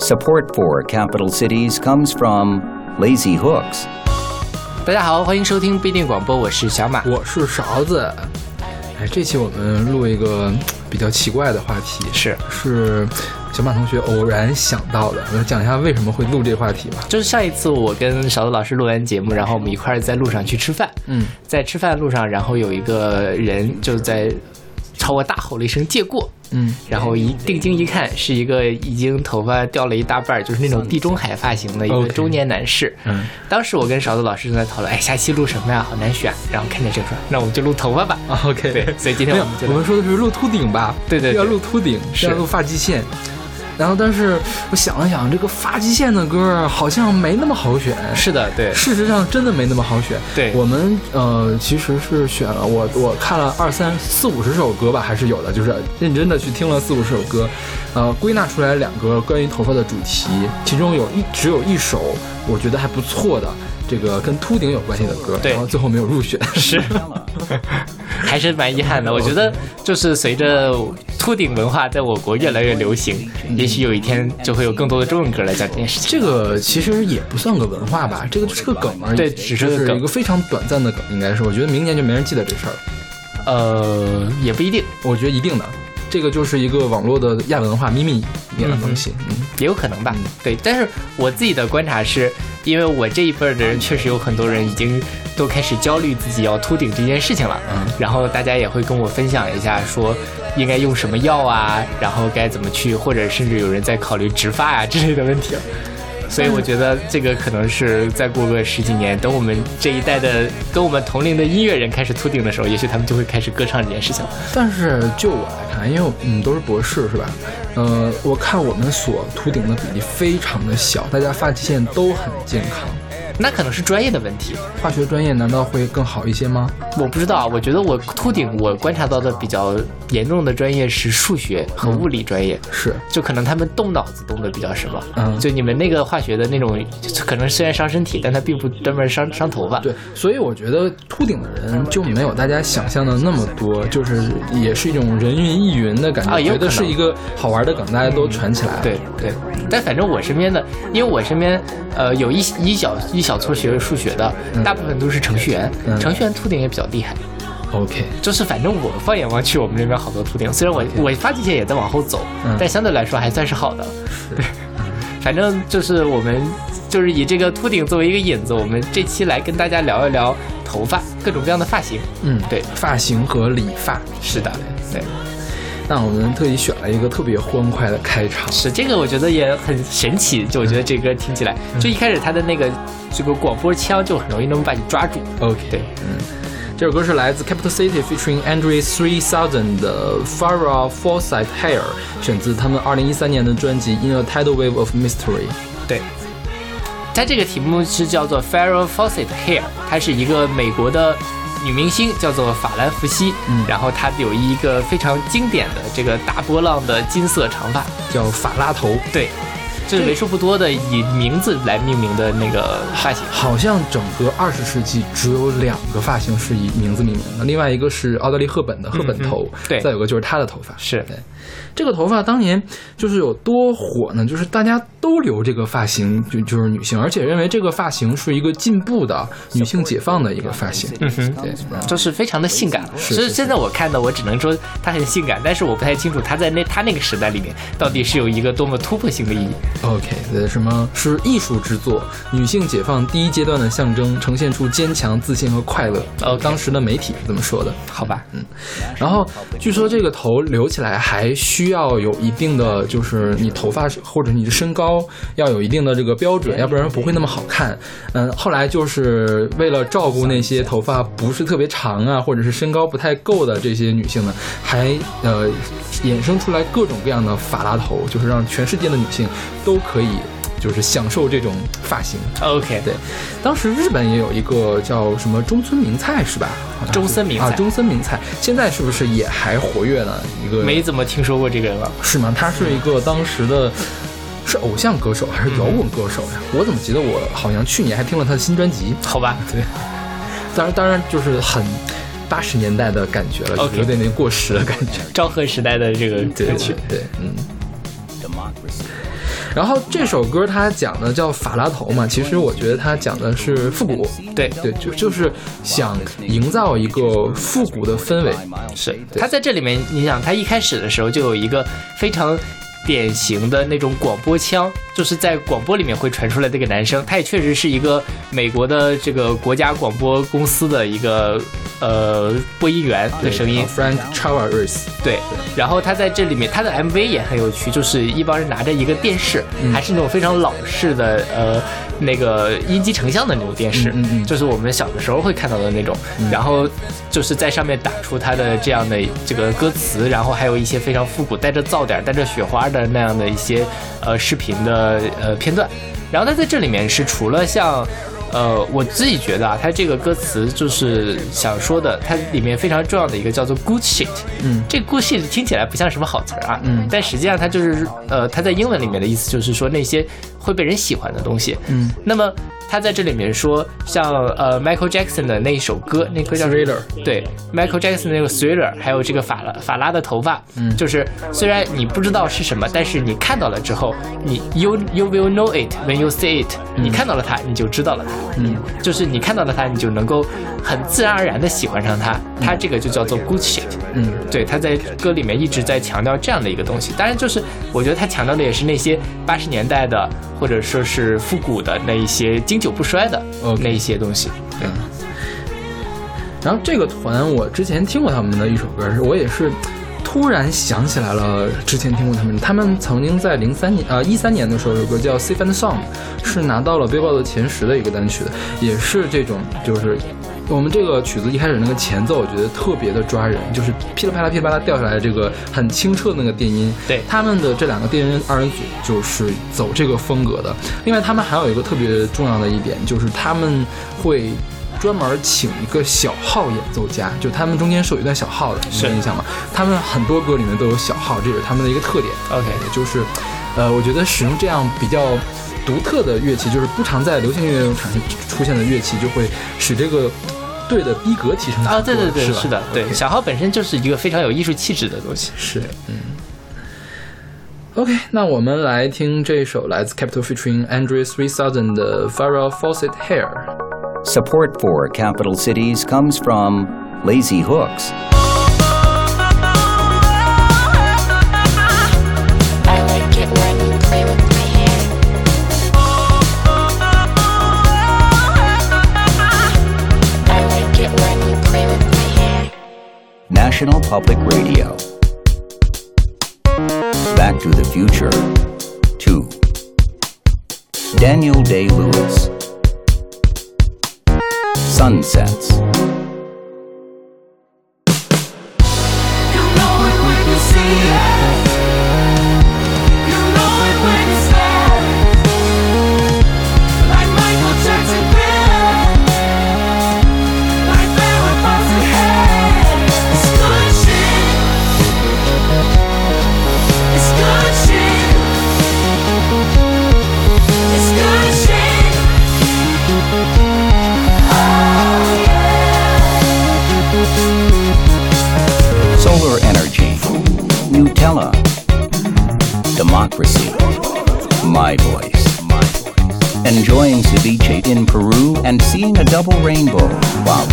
Support for capital cities comes from Lazy Hooks. 大家好，欢迎收听不一定广播，我是小马。我是勺子。哎，这期我们录一个比较奇怪的话题，是是小马同学偶然想到的。我讲一下为什么会录这个话题吧。就是上一次我跟勺子老师录完节目，然后我们一块儿在路上去吃饭。嗯，在吃饭路上，然后有一个人就在朝我大吼了一声“借过”。嗯，然后一定睛一看，是一个已经头发掉了一大半儿，就是那种地中海发型的一个中年男士。嗯，当时我跟勺子老师正在讨论，哎，下期录什么呀？好难选。然后看见这个说，那我们就录头发吧。啊，OK，对，所以今天我们，就我们说的是录秃顶吧？对对对要录秃顶，是要录发际线。然后，但是我想了想，这个发际线的歌好像没那么好选。是的，对事实上真的没那么好选。对我们呃其实是选了我我看了二三四五十首歌吧，还是有的，就是认真的去听了四五十首歌，呃，归纳出来两个关于头发的主题，其中有一只有一首我觉得还不错的，这个跟秃顶有关系的歌，对然后最后没有入选。是，还是蛮遗憾的。我觉得就是随着秃顶文化在我国越来越流行，也许有一天就会有更多的中文歌来讲这件事情。这个其实也不算个文化吧，这个就是个梗而已。对只是个梗一个非常短暂的梗，应该是。我觉得明年就没人记得这事儿了。呃，也不一定，我觉得一定的，这个就是一个网络的亚文化秘密一样的东西。嗯也有可能吧。对，但是我自己的观察是，因为我这一辈儿的人确实有很多人已经都开始焦虑自己要秃顶这件事情了。嗯然后大家也会跟我分享一下，说应该用什么药啊，然后该怎么去，或者甚至有人在考虑植发啊之类的问题了。所以我觉得这个可能是再过个十几年，等我们这一代的跟我们同龄的音乐人开始秃顶的时候，也许他们就会开始歌唱这件事情。但是就我来看，因为我们都是博士是吧？呃，我看我们所秃顶的比例非常的小，大家发际线都很健康。那可能是专业的问题，化学专业难道会更好一些吗？我不知道啊。我觉得我秃顶，我观察到的比较严重的专业是数学和物理专业，是，就可能他们动脑子动的比较什么。嗯就你们那个化学的那种，可能虽然伤身体，但它并不专门伤伤头发。对，所以我觉得秃顶的人就没有大家想象的那么多，就是也是一种人云亦云的感觉，觉得是一个好玩的梗，大家都传起来了。对对，但反正我身边的，因为我身边呃有一一小一小撮学数学的，大部分都是程序员，嗯程序员秃顶也比较厉害。，OK，就是反正我放眼望去，我们这边好多秃顶，虽然我我发际线也在往后走，嗯但相对来说还算是好的。对，反正就是我们就是以这个秃顶作为一个引子，我们这期来跟大家聊一聊头发各种各样的发型。嗯，对，发型和理发。是的，对，那我们特意选了一个特别欢快的开场，是这个，我觉得也很神奇。就我觉得这歌听起来，就一开始它的那个这个广播腔就很容易能把你抓住。OK，对，这首歌是来自 Capital City featuring Andre 3000的 Farrah Fawcett Hair，选自他们二零一三年的专辑 In a Tidal Wave of Mystery。对，它这个题目是叫做 Farrah Fawcett Hair，它是一个美国的女明星，叫做法兰芙西。嗯然后她有一个非常经典的这个大波浪的金色长发，叫法拉头，对，这是为数不多的以名字来命名的那个发型。好像整个二十世纪只有两个发型是以名字命名的，另外一个是奥黛丽·赫本的赫本头，嗯对再有个就是她的头发。是对，这个头发当年就是有多火呢？就是大家都留这个发型，就就是女性，而且认为这个发型是一个进步的女性解放的一个发型。嗯哼，对，就是非常的性感。所以现在我看到，我只能说她很性感，但是我不太清楚她在那她那个时代里面到底是有一个多么突破性的意义。OK，呃，什么是艺术之作？女性解放第一阶段的象征，呈现出坚强、自信和快乐。OK 当时的媒体是这么说的。好吧，嗯然后据说这个头留起来还需要有一定的，就是你头发或者你的身高要有一定的这个标准，要不然不会那么好看。嗯，后来就是为了照顾那些头发不是特别长啊，或者是身高不太够的这些女性呢，还呃衍生出来各种各样的法拉头，就是让全世界的女性都可以。就是享受这种发型。OK，对，当时日本也有一个叫什么中村明菜是吧？中森明菜啊，中森明菜，现在是不是也还活跃呢？一个没怎么听说过这个人了。是吗？他是一个当时的。是偶像歌手还是摇滚歌手呀？我怎么记得我好像去年还听了他的新专辑？好吧，对，当然当然就是很八十年代的感觉了，有点点过时的感觉。昭和时代的这个歌曲对，对，嗯。然后这首歌它讲的叫法拉头嘛，其实我觉得它讲的是复古，对对，就就是想营造一个复古的氛围。是他在这里面，你想他一开始的时候就有一个非常典型的那种广播腔，就是在广播里面会传出来这个男生，他也确实是一个美国的这个国家广播公司的一个呃播音员的声音。Frank Chavarez，对，然后他在这里面，他的 MV 也很有趣，就是一帮人拿着一个电视，还是那种非常老式的呃那个音机成像的那种电视，嗯嗯嗯就是我们小的时候会看到的那种。然后就是在上面打出他的这样的这个歌词，然后还有一些非常复古、带着噪点、带着雪花的那样的一些呃视频的呃片段。然后他在这里面是除了像。呃，我自己觉得啊，他这个歌词就是想说的，它里面非常重要的一个叫做 good shit，嗯这 good shit 听起来不像什么好词儿啊，嗯但实际上它就是呃，它在英文里面的意思就是说那些会被人喜欢的东西，嗯，那么他在这里面说，像呃 Michael Jackson 的那一首歌，那歌叫 Thriller 对，Michael Jackson 那个 Thriller，还有这个法拉法拉的头发，嗯。就是虽然你不知道是什么，但是你看到了之后，你 you you will know it when you see it，、你看到了它，你就知道了它，嗯，就是你看到了它，你就能够很自然而然的喜欢上它，它这个就叫做 good shit。嗯。对，他在歌里面一直在强调这样的一个东西。当然，就是我觉得他强调的也是那些八十年代的，或者说是复古的那一些经久不衰的 OK 那一些东西。对。然后这个团我之前听过他们的一首歌，是我也是突然想起来了，之前听过他们，他们曾经在零三年啊一三年的时候有首歌叫《Safe and Sound》，是拿到了 Billboard 前十的一个单曲的，也是这种就是。我们这个曲子一开始那个前奏，我觉得特别的抓人，就是噼里啪啦噼里啪啦掉下来这个很清澈的那个电音。对他们的这两个电音二人组就是走这个风格的。另外，他们还有一个特别重要的一点，就是他们会专门请一个小号演奏家，就他们中间是有一段小号的，有印象吗？他们很多歌里面都有小号，这也是他们的一个特点。OK 就是，呃，我觉得使用这样比较独特的乐器，就是不常在流行音乐中产生出现的乐器，就会使这个队的逼格提升啊，很多。对对对，是吧是的，对， OK 小号本身就是一个非常有艺术气质的东西。是，嗯。OK，那我们来听这首来自 Capital featuring Andre 3000的 Farrah Fawcett Hair。 Support for capital cities comes from Lazy Hooks. National Public Radio. Back to the Future 2. Daniel Day Lewis. Sunsets.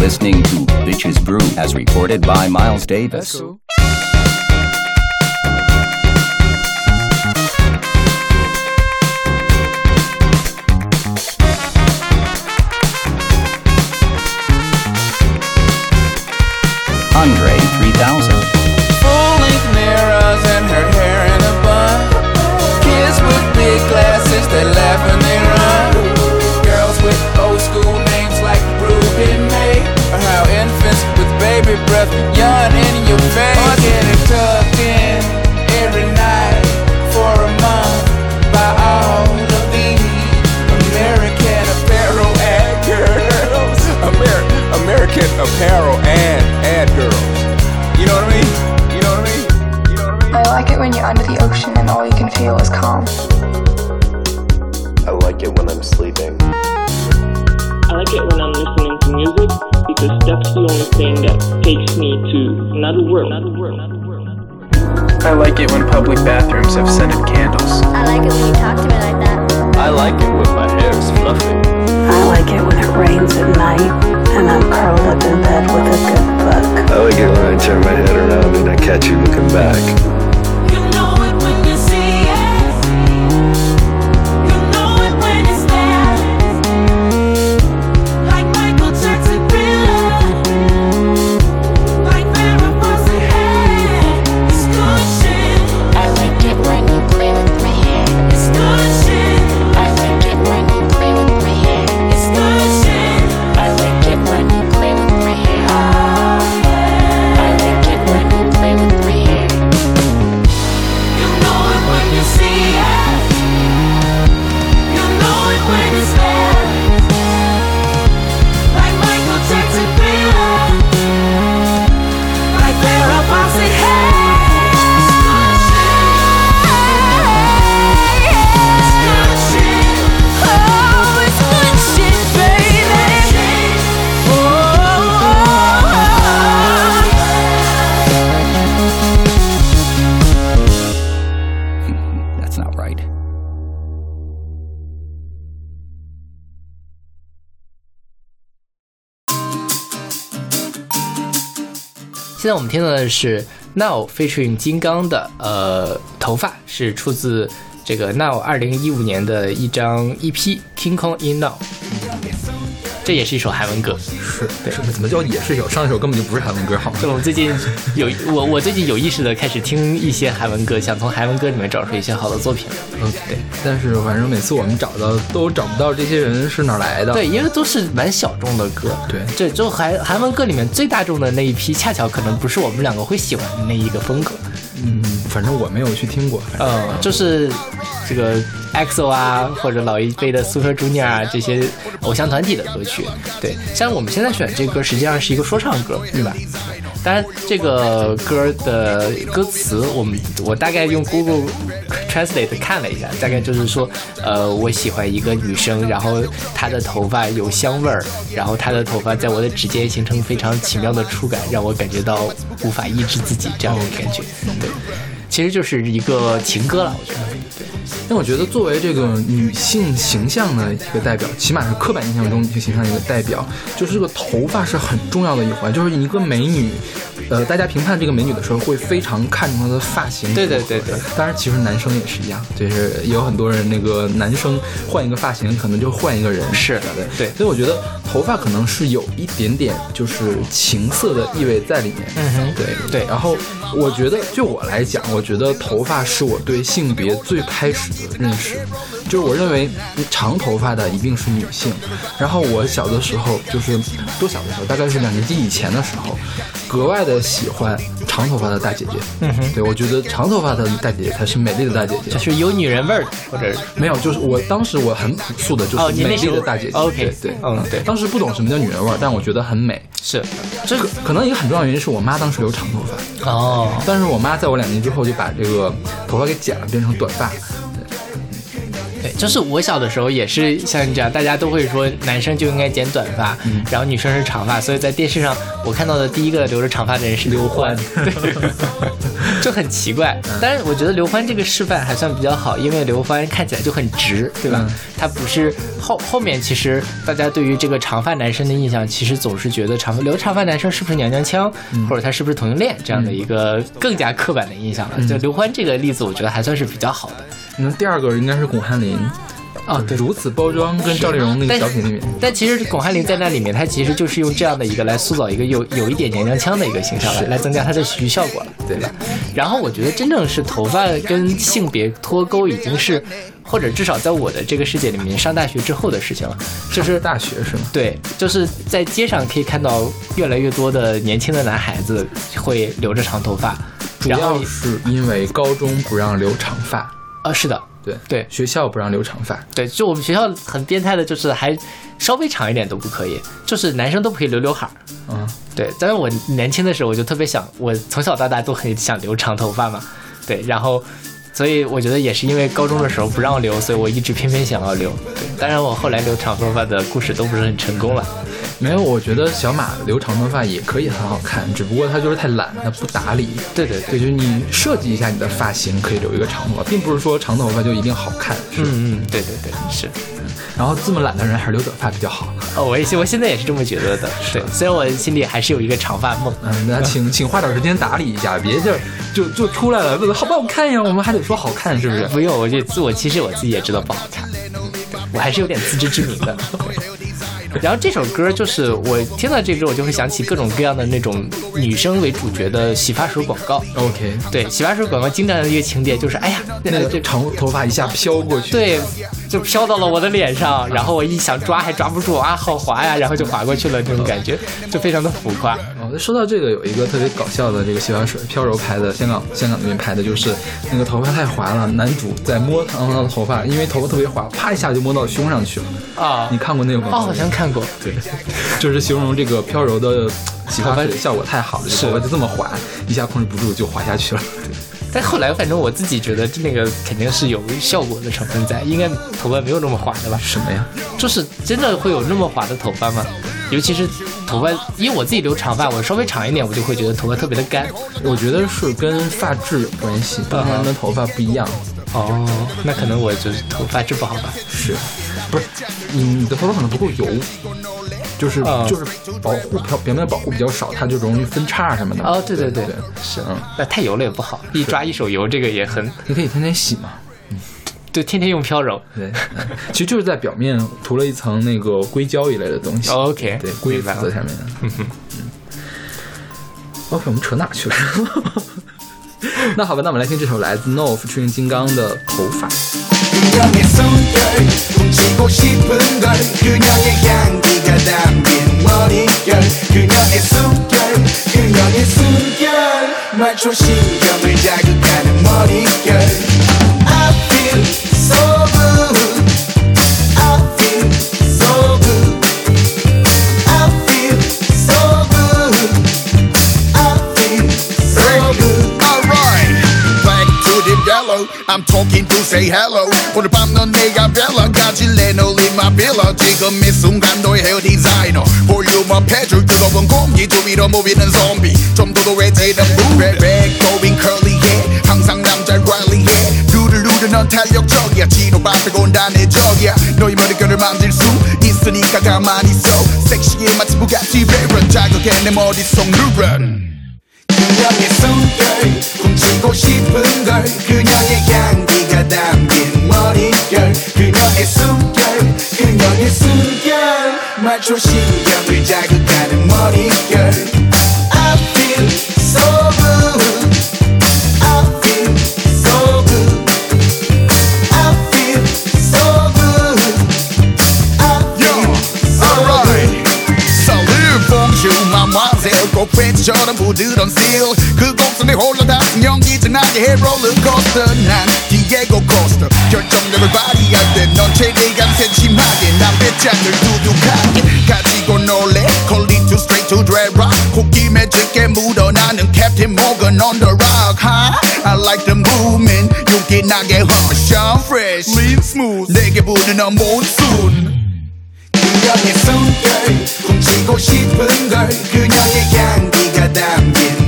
Listening to Bitches Brew as reported by Miles Davis. Andre breath yawn in your face. Or get it tucked in every night for a month by all of these American apparel ad girls. Amer- American apparel ad ad girls. You know what I mean? You know what I mean? You know what I mean? I like it when you're under the ocean and all you can feel is calm. I like it when I'm sleeping. I like it when I'm listening to music because that's the only thing that I like it when public bathrooms have scented candles. I like it when you talk to me like that. I like it when my hair is fluffy. I like it when it rains at night and I'm curled up in bed with a good book. I like it when I turn my head around and I catch you looking back. 现在我们听到的是 Now featuring 金刚的呃头发，是出自这个 Now 二零一五年的一张 EP《King Kong in Now》，这也是一首韩文歌。是是，怎么叫也是一首？上一首根本就不是韩文歌，好吗？就我们最近有我我最近有意识的开始听一些韩文歌，想从韩文歌里面找出一些好的作品。嗯，对。但是反正每次我们找到都找不到这些人是哪来的。对，因为都是蛮小众的歌。对，这就韩韩文歌里面最大众的那一批，恰巧可能不是我们两个会喜欢的那一个风格。嗯，反正我没有去听过。呃，就是这个 EXO 啊，或者老一辈的 Super Junior 啊这些偶像团体的歌曲。对，像我们现在选这歌，实际上是一个说唱歌，对吧？当然，这个歌的歌词，我们我大概用 Google Translate 看了一下，大概就是说，呃，我喜欢一个女生，然后她的头发有香味儿，然后她的头发在我的指尖形成非常奇妙的触感，让我感觉到无法抑制自己这样的感觉。对，其实就是一个情歌了，我觉得。对。但我觉得，作为这个女性形象的一个代表，起码是刻板印象中女性形象的一个代表，就是这个头发是很重要的一环。就是一个美女，呃，大家评判这个美女的时候，会非常看重她的发型。对对对对。当然，其实男生也是一样，就是有很多人那个男生换一个发型，可能就换一个人。是的，对。所以我觉得头发可能是有一点点就是情色的意味在里面。嗯哼，对对。然后我觉得，就我来讲，我觉得头发是我对性别最开认识，就是我认为长头发的一定是女性。然后我小的时候，就是多小的时候，大概是两年级以前的时候，格外的喜欢长头发的大姐姐。嗯哼，对我觉得长头发的大姐姐才是美丽的大姐姐，就是有女人味儿，或者没有，就是我当时我很朴素的，就是美丽的大姐姐。OK，对，嗯对，当时不懂什么叫女人味儿，但我觉得很美。是，这个可能一个很重要的原因是我妈当时留长头发。哦，但是我妈在我两年之后就把这个头发给剪了，变成短发。对，就是我小的时候也是像你这样，大家都会说男生就应该剪短发，嗯、然后女生是长发，所以在电视上我看到的第一个留着长发的人是刘欢，对，就很奇怪。但是我觉得刘欢这个示范还算比较好，因为刘欢看起来就很直，对吧？嗯、他不是后后面其实大家对于这个长发男生的印象，其实总是觉得长发留长发男生是不是娘娘腔，嗯、或者他是不是同性恋这样的一个更加刻板的印象了。嗯、就刘欢这个例子，我觉得还算是比较好的。那第二个应该是巩汉林，啊，对，如此包装跟赵丽蓉那个小品里面，但其实巩汉林在那里面，他其实就是用这样的一个来塑造一个有有一点娘娘腔的一个形象来来增加他的喜剧效果了，对吧？然后我觉得真正是头发跟性别脱钩，已经是或者至少在我的这个世界里面，上大学之后的事情了，就是大学是吗？对，就是在街上可以看到越来越多的年轻的男孩子会留着长头发，主要是因为高中不让留长发。啊，是的，对对，学校不让留长发，对，就我们学校很变态的，就是还稍微长一点都不可以，就是男生都不可以留刘海儿。嗯，对，但是我年轻的时候我就特别想，我从小到大都很想留长头发嘛，对，然后所以我觉得也是因为高中的时候不让留，所以我一直偏偏想要留。对，当然我后来留长头发的故事都不是很成功了。没有，我觉得小马留长头发也可以很好看，只不过他就是太懒，他不打理。对对对，就是你设计一下你的发型，可以留一个长头发，并不是说长头发就一定好看。是嗯嗯，对对对，是。然后这么懒的人还是留短发比较好。哦，我也是，我现在也是这么觉得的。对，虽然我心里还是有一个长发梦。嗯，那请请花点时间打理一下，别就就就出来了，问好不好看呀？我们还得说好看，是不是？不用，我就自我其实我自己也知道不好看，我还是有点自知之明的。然后这首歌就是我听到这歌，我就会想起各种各样的那种女生为主角的洗发水广告。OK，对，洗发水广告经常的一个情节就是，哎呀，那这长头发一下飘过去，对，就飘到了我的脸上，然后我一想抓还抓不住啊，好滑呀，然后就滑过去了，这种感觉就非常的浮夸。哦，说到这个，有一个特别搞笑的这个洗发水，飘柔牌的，香港香港那边拍的，就是那个头发太滑了，男主在摸他的头发，因为头发特别滑，啪一下就摸到胸上去了。啊，你看过那个广告？哦，好像看过。对，就是形容这个飘柔的洗发水效果太好了，头发就这么滑，一下控制不住就滑下去了。但后来反正我自己觉得那个肯定是有效果的成分在，应该头发没有那么滑的吧？什么呀？就是真的会有那么滑的头发吗？尤其是头发，因为我自己留长发，我稍微长一点，我就会觉得头发特别的干。我觉得是跟发质有关系，不同人的头发不一样。哦，那可能我就是头发质不好吧？是，不是？你的头发可能不够油，就是、嗯就是保护表表面保护比较少，它就容易分叉什么的。哦，对对对，对，是，嗯，那太油了也不好，一抓一手油，这个也很，你可以天天洗嘛。对，天天用飘柔。对，嗯其实就是在表面涂了一层那个硅胶一类的东西。哦 OK，对，硅明白了在上面的。嗯哼， OK，我们扯哪去了？那好吧，那我们来听这首来自 No featuring 金刚的《头发》。 그녀의 숨결 훔치고 싶은 걸 그녀의 향기가 담긴 머릿결 그녀의 숨결 그녀의 숨결 말초 신경을 자극하는 머릿결 I feel I'm talking to say hello. 오늘 밤 넌 내가 별로 가질래 놀린 my pillow. 지금 이 순간 너의 헤어 디자이너. 볼륨 업 해줄 뜨거운 공기 두 위로 모이는 좀비. 좀 도도해지는 무배. 백 going curly hair. 항상 남잘 관리해. 누를 누르 넌 탄력적이야. 진호밭에 온다네 적이야. 너의 머리결을 만질 수 있으니까 가만히 있어. 섹시해 마치 부가티 베런. 자극해 내 머릿속 누런. 그녀의 숨결 훔치고 싶은 걸 그녀의 향기가 담긴 머릿결 그녀의 숨결 그녀의 숨결 말초 신경을 자극하는 머릿결 I feel so good I feel so good I feel so good I feel so Alright. Salute, bonjour, mademoiselle. 꽃배처럼 부드러운 스틸. 그 곡선에 다친 연기진하게 해 롤러코스터. 난 디에고 코스터. 결정력을 발휘할 때넌 최대한 세심하게 난 배짱을 두둑하게 가지고 놀래. Too straight to dread rock. 콧김에 짙게 묻어나는 캡틴 모건 on the rock. Huh? I like the movement. 용기 나게 hush, I'm fresh. Lean smooth. 내게 부르는 몬순. 그녀의 숨결 훔치고 싶은 걸 그녀의 향기가 담긴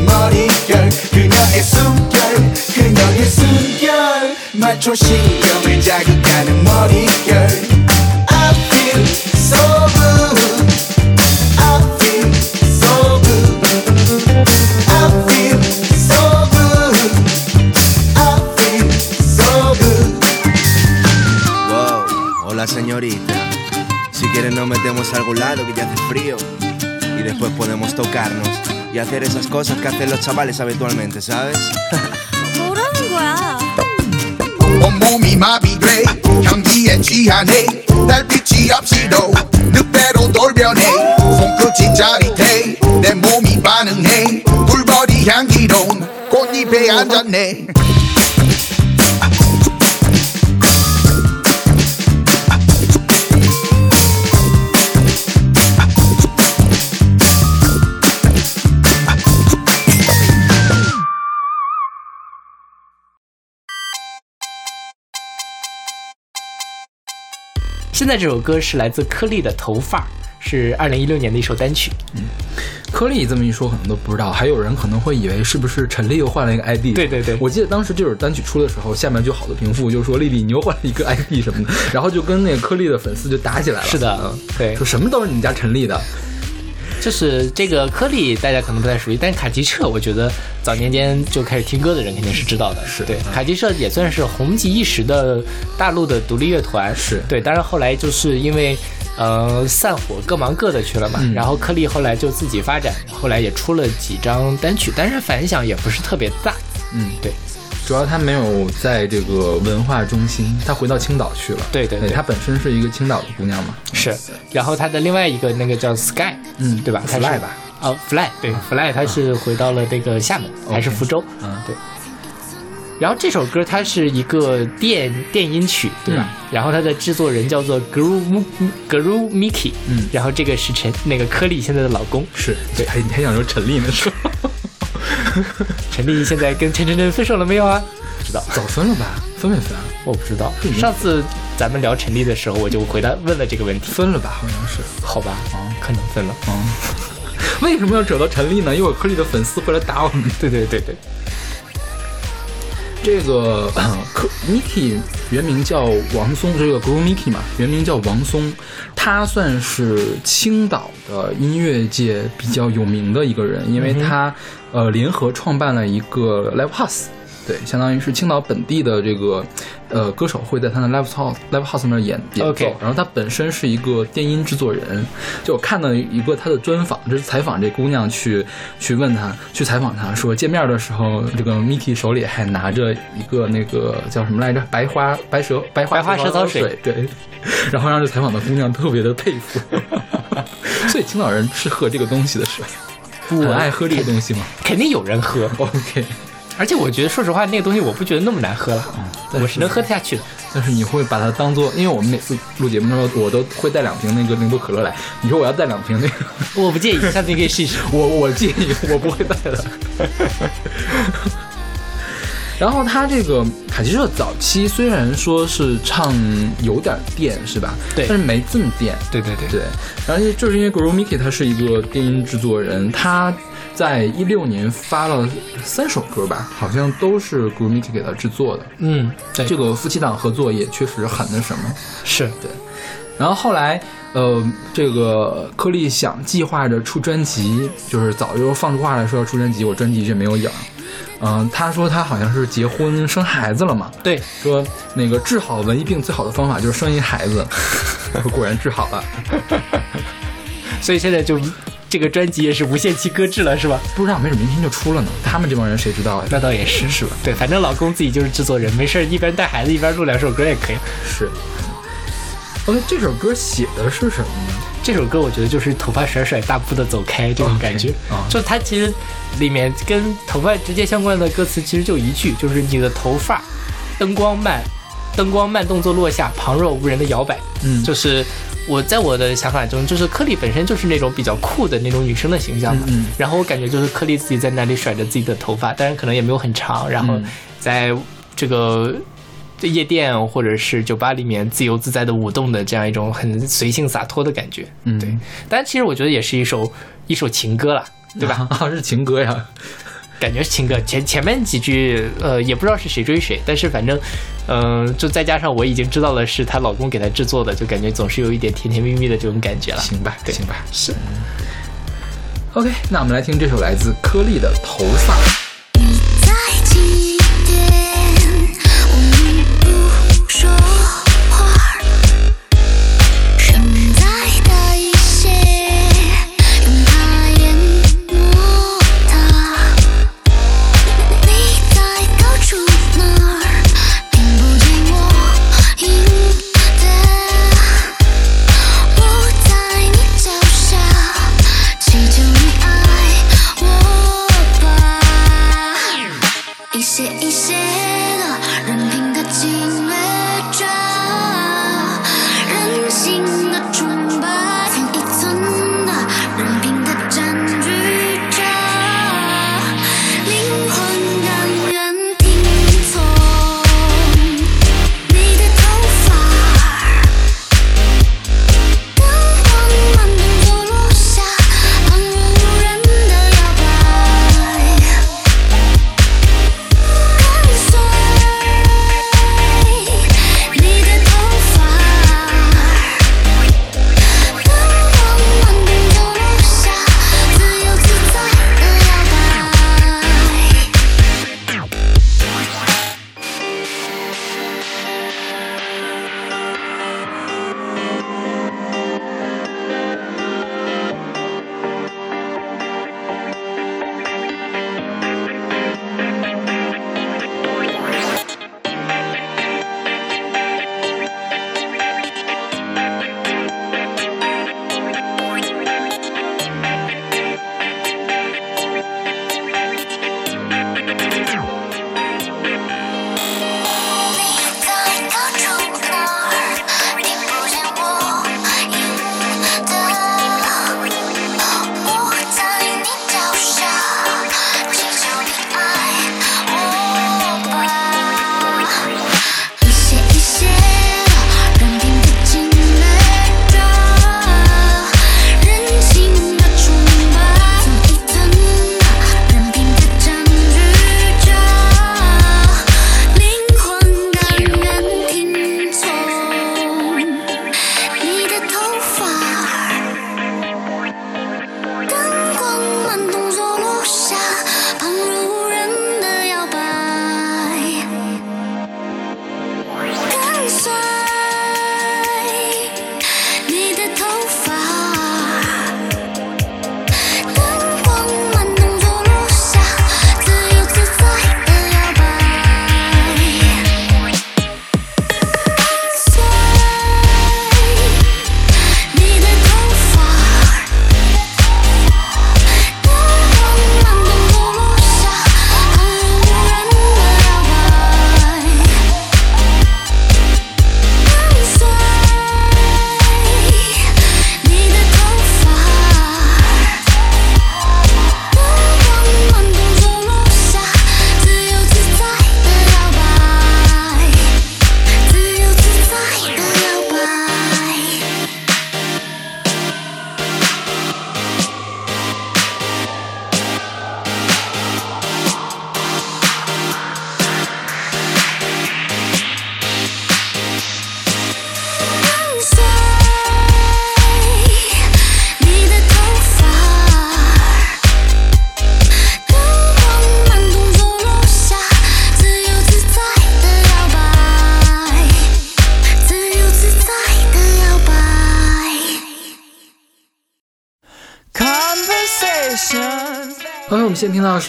그녀의 숨결 그녀의 숨결 말초 신경을 자극하는 머릿결 I feel so good I feel so good I feel so good I feel so good Wow, hola señorita. Si quieres nos metemos a algún lado que ya hace frío. Y después podemos tocarnos y hacer esas cosas que hacen los chavales habitualmente, ¿sabes? 뭐라는 거야? 온몸이 마비돼 향기에 취하네 달빛이 없이도 늑대로 돌변해 손끝이 짜릿해 내 몸이 반응해 꿀벌이 향기로 꽃잎에 앉았네《 现在这首歌是来自颗粒的头发，是二零一六年的一首单曲。嗯颗粒这么一说，可能都不知道，还有人可能会以为是不是陈粒又换了一个 ID。对对对我记得当时这首单曲出的时候，下面就好多评复就说丽丽你又换了一个 ID 什么的，然后就跟那个颗粒的粉丝就打起来了。是的嗯，对说什么都是你们家陈粒的。就是这个颗粒，大家可能不太熟悉，但是卡奇彻，我觉得早年间就开始听歌的人肯定是知道的。是对，卡奇彻也算是红极一时的大陆的独立乐团。是对，当然后来就是因为呃散伙，各忙各的去了嘛。嗯然后颗粒后来就自己发展，后来也出了几张单曲，但是反响也不是特别大。嗯，对。主要他没有在这个文化中心，他回到青岛去了。对对对她本身是一个青岛的姑娘嘛。是，然后他的另外一个那个叫 Sky，嗯对吧 Fly 吧？哦，Fly，对，Fly，他是回到了那个厦门还是福州？嗯，对。然后这首歌它是一个电电音曲，对吧？然后它的制作人叫做 Guru Guru Miki，嗯，然后这个是陈那个柯丽现在的老公，是，对，还你还想说陈粒呢？是吧？陈丽现在跟陈晨晨分手了没有啊？不知道，早分了吧？分没分啊？我不知道上次咱们聊陈丽的时候，我就回答问了这个问题，分了吧？好像是。好吧？嗯，可能分了。嗯，为什么要扯到陈丽呢？因为我颗粒的粉丝会来打我们。对对对对，这个 可 Miki 原名叫王松，这个 Guru Miki 嘛，原名叫王松，他算是青岛的音乐界比较有名的一个人，因为他、呃联合创办了一个 Live House。对，相当于是青岛本地的这个，呃，歌手会在他的 live house live house 那儿演演奏然后他本身是一个电音制作人，就我看到一个他的专访，就是采访这姑娘去去问他，去采访他说见面的时候，这个 Miki 手里还拿着一个那个叫什么来着，白花白蛇白花白花蛇草水水，对，然后让这采访的姑娘特别的佩服，所以青岛人是喝这个东西的是吧？很爱喝这个东西吗肯定有人喝。？OK，而且我觉得，说实话，那个东西我不觉得那么难喝了，嗯我是能喝得下去的。但是你会把它当做，因为我们每次录节目的时候，我都会带两瓶那个零度可乐来。你说我要带两瓶那个，我不介意，下次你可以试一试。我我介意，我不会带的。然后他这个卡奇社早期虽然说是唱有点电是吧？对但是没这么电。对对对对，然后就是因为 Guru Miki 他是一个电音制作人，他在一六年发了三首歌吧，好像都是 Guru Miki 给他制作的。嗯，对，这个夫妻档合作也确实很那什么。是对。然后后来，呃，这个颗粒想计划着出专辑，就是早就放出话来说要出专辑，我专辑一直没有影。嗯、他说他好像是结婚生孩子了嘛，对，说那个治好文艺病最好的方法就是生一孩子，果然治好了。所以现在就这个专辑也是无限期搁置了，是吧？不知道，没准明天就出了呢。他们这帮人谁知道呀？那倒也是，是吧？对，反正老公自己就是制作人，没事儿一边带孩子一边录两首歌也可以。是。OK，这首歌写的是什么呢？这首歌我觉得就是头发甩甩，大步的走开这种感觉。啊就它其实里面跟头发直接相关的歌词其实就一句，就是你的头发，灯光慢，灯光慢动作落下，旁若无人的摇摆。嗯就是我在我的想法中，就是颗粒本身就是那种比较酷的那种女生的形象嘛。嗯嗯然后我感觉就是颗粒自己在那里甩着自己的头发，当然可能也没有很长，然后嗯在这个。夜店或者是酒吧里面自由自在的舞动的这样一种很随性洒脱的感觉，嗯，对。但其实我觉得也是一首一首情歌了，对吧？啊，是情歌呀。感觉是情歌。前前面几句，呃，也不知道是谁追谁，但是反正，嗯、就再加上我已经知道了是她老公给她制作的，就感觉总是有一点甜甜蜜蜜的这种感觉了。行吧，对行吧。是。OK，那我们来听这首来自颗粒的《头发》。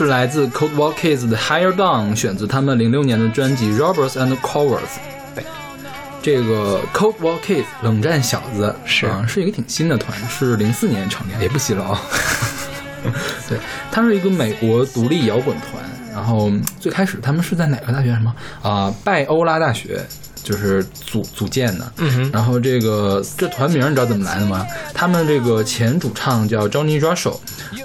是来自 Cold War Kids 的 Higher Down，选自他们零六年的专辑 Robbers and Cowards。这个 Cold War Kids 冷战小子是啊，是一个挺新的团，是零四年成立，也不新了啊。对，他们是一个美国独立摇滚团，然后最开始他们是在哪个大学？什么啊、拜欧拉大学。就是组组建的，嗯哼然后这个这团名你知道怎么来的吗？他们这个前主唱叫 Johnny Russell，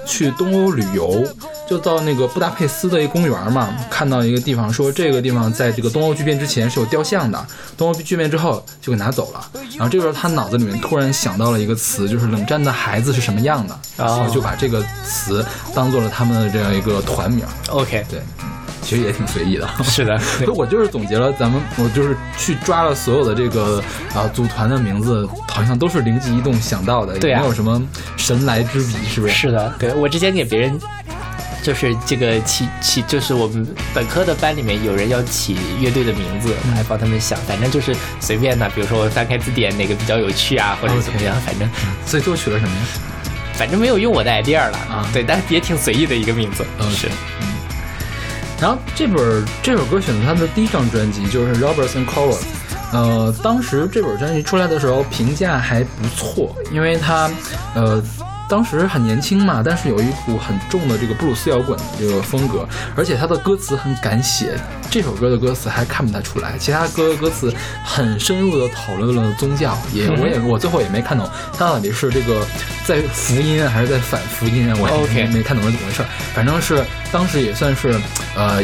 去东欧旅游，就到那个布达佩斯的一个公园嘛，看到一个地方说这个地方在这个东欧剧变之前是有雕像的，东欧剧变之后就给拿走了。然后这个时候他脑子里面突然想到了一个词，就是冷战的孩子是什么样的，哦所以就把这个词当做了他们的这样一个团名。OK，对，嗯其实也挺随意的。是的，所以我就是总结了咱们，我就是去抓了所有的这个啊组团的名字，好像都是灵机一动想到的，对啊也没有什么神来之笔，是不是？是的，对我之前给别人就是这个起起，就是我们本科的班里面有人要起乐队的名字，我还帮他们想，反正就是随便的，比如说我翻开字典哪个比较有趣啊，或者怎么样，反正所以最后取了什么呀？反正没有用我的 idea 了啊，对，但是也挺随意的一个名字，是。然后这本这首歌选择他的第一张专辑就是 Roberts and Cowards，呃，当时这本专辑出来的时候评价还不错，因为它呃当时很年轻嘛，但是有一股很重的这个布鲁斯摇滚的这个风格，而且他的歌词很敢写。这首歌的歌词还看不太出来，其他歌的歌词很深入的讨论了宗教，也我也我最后也没看懂他到底是这个在福音啊还是在反福音啊，我也没没看懂是怎么回事儿。反正是当时也算是呃。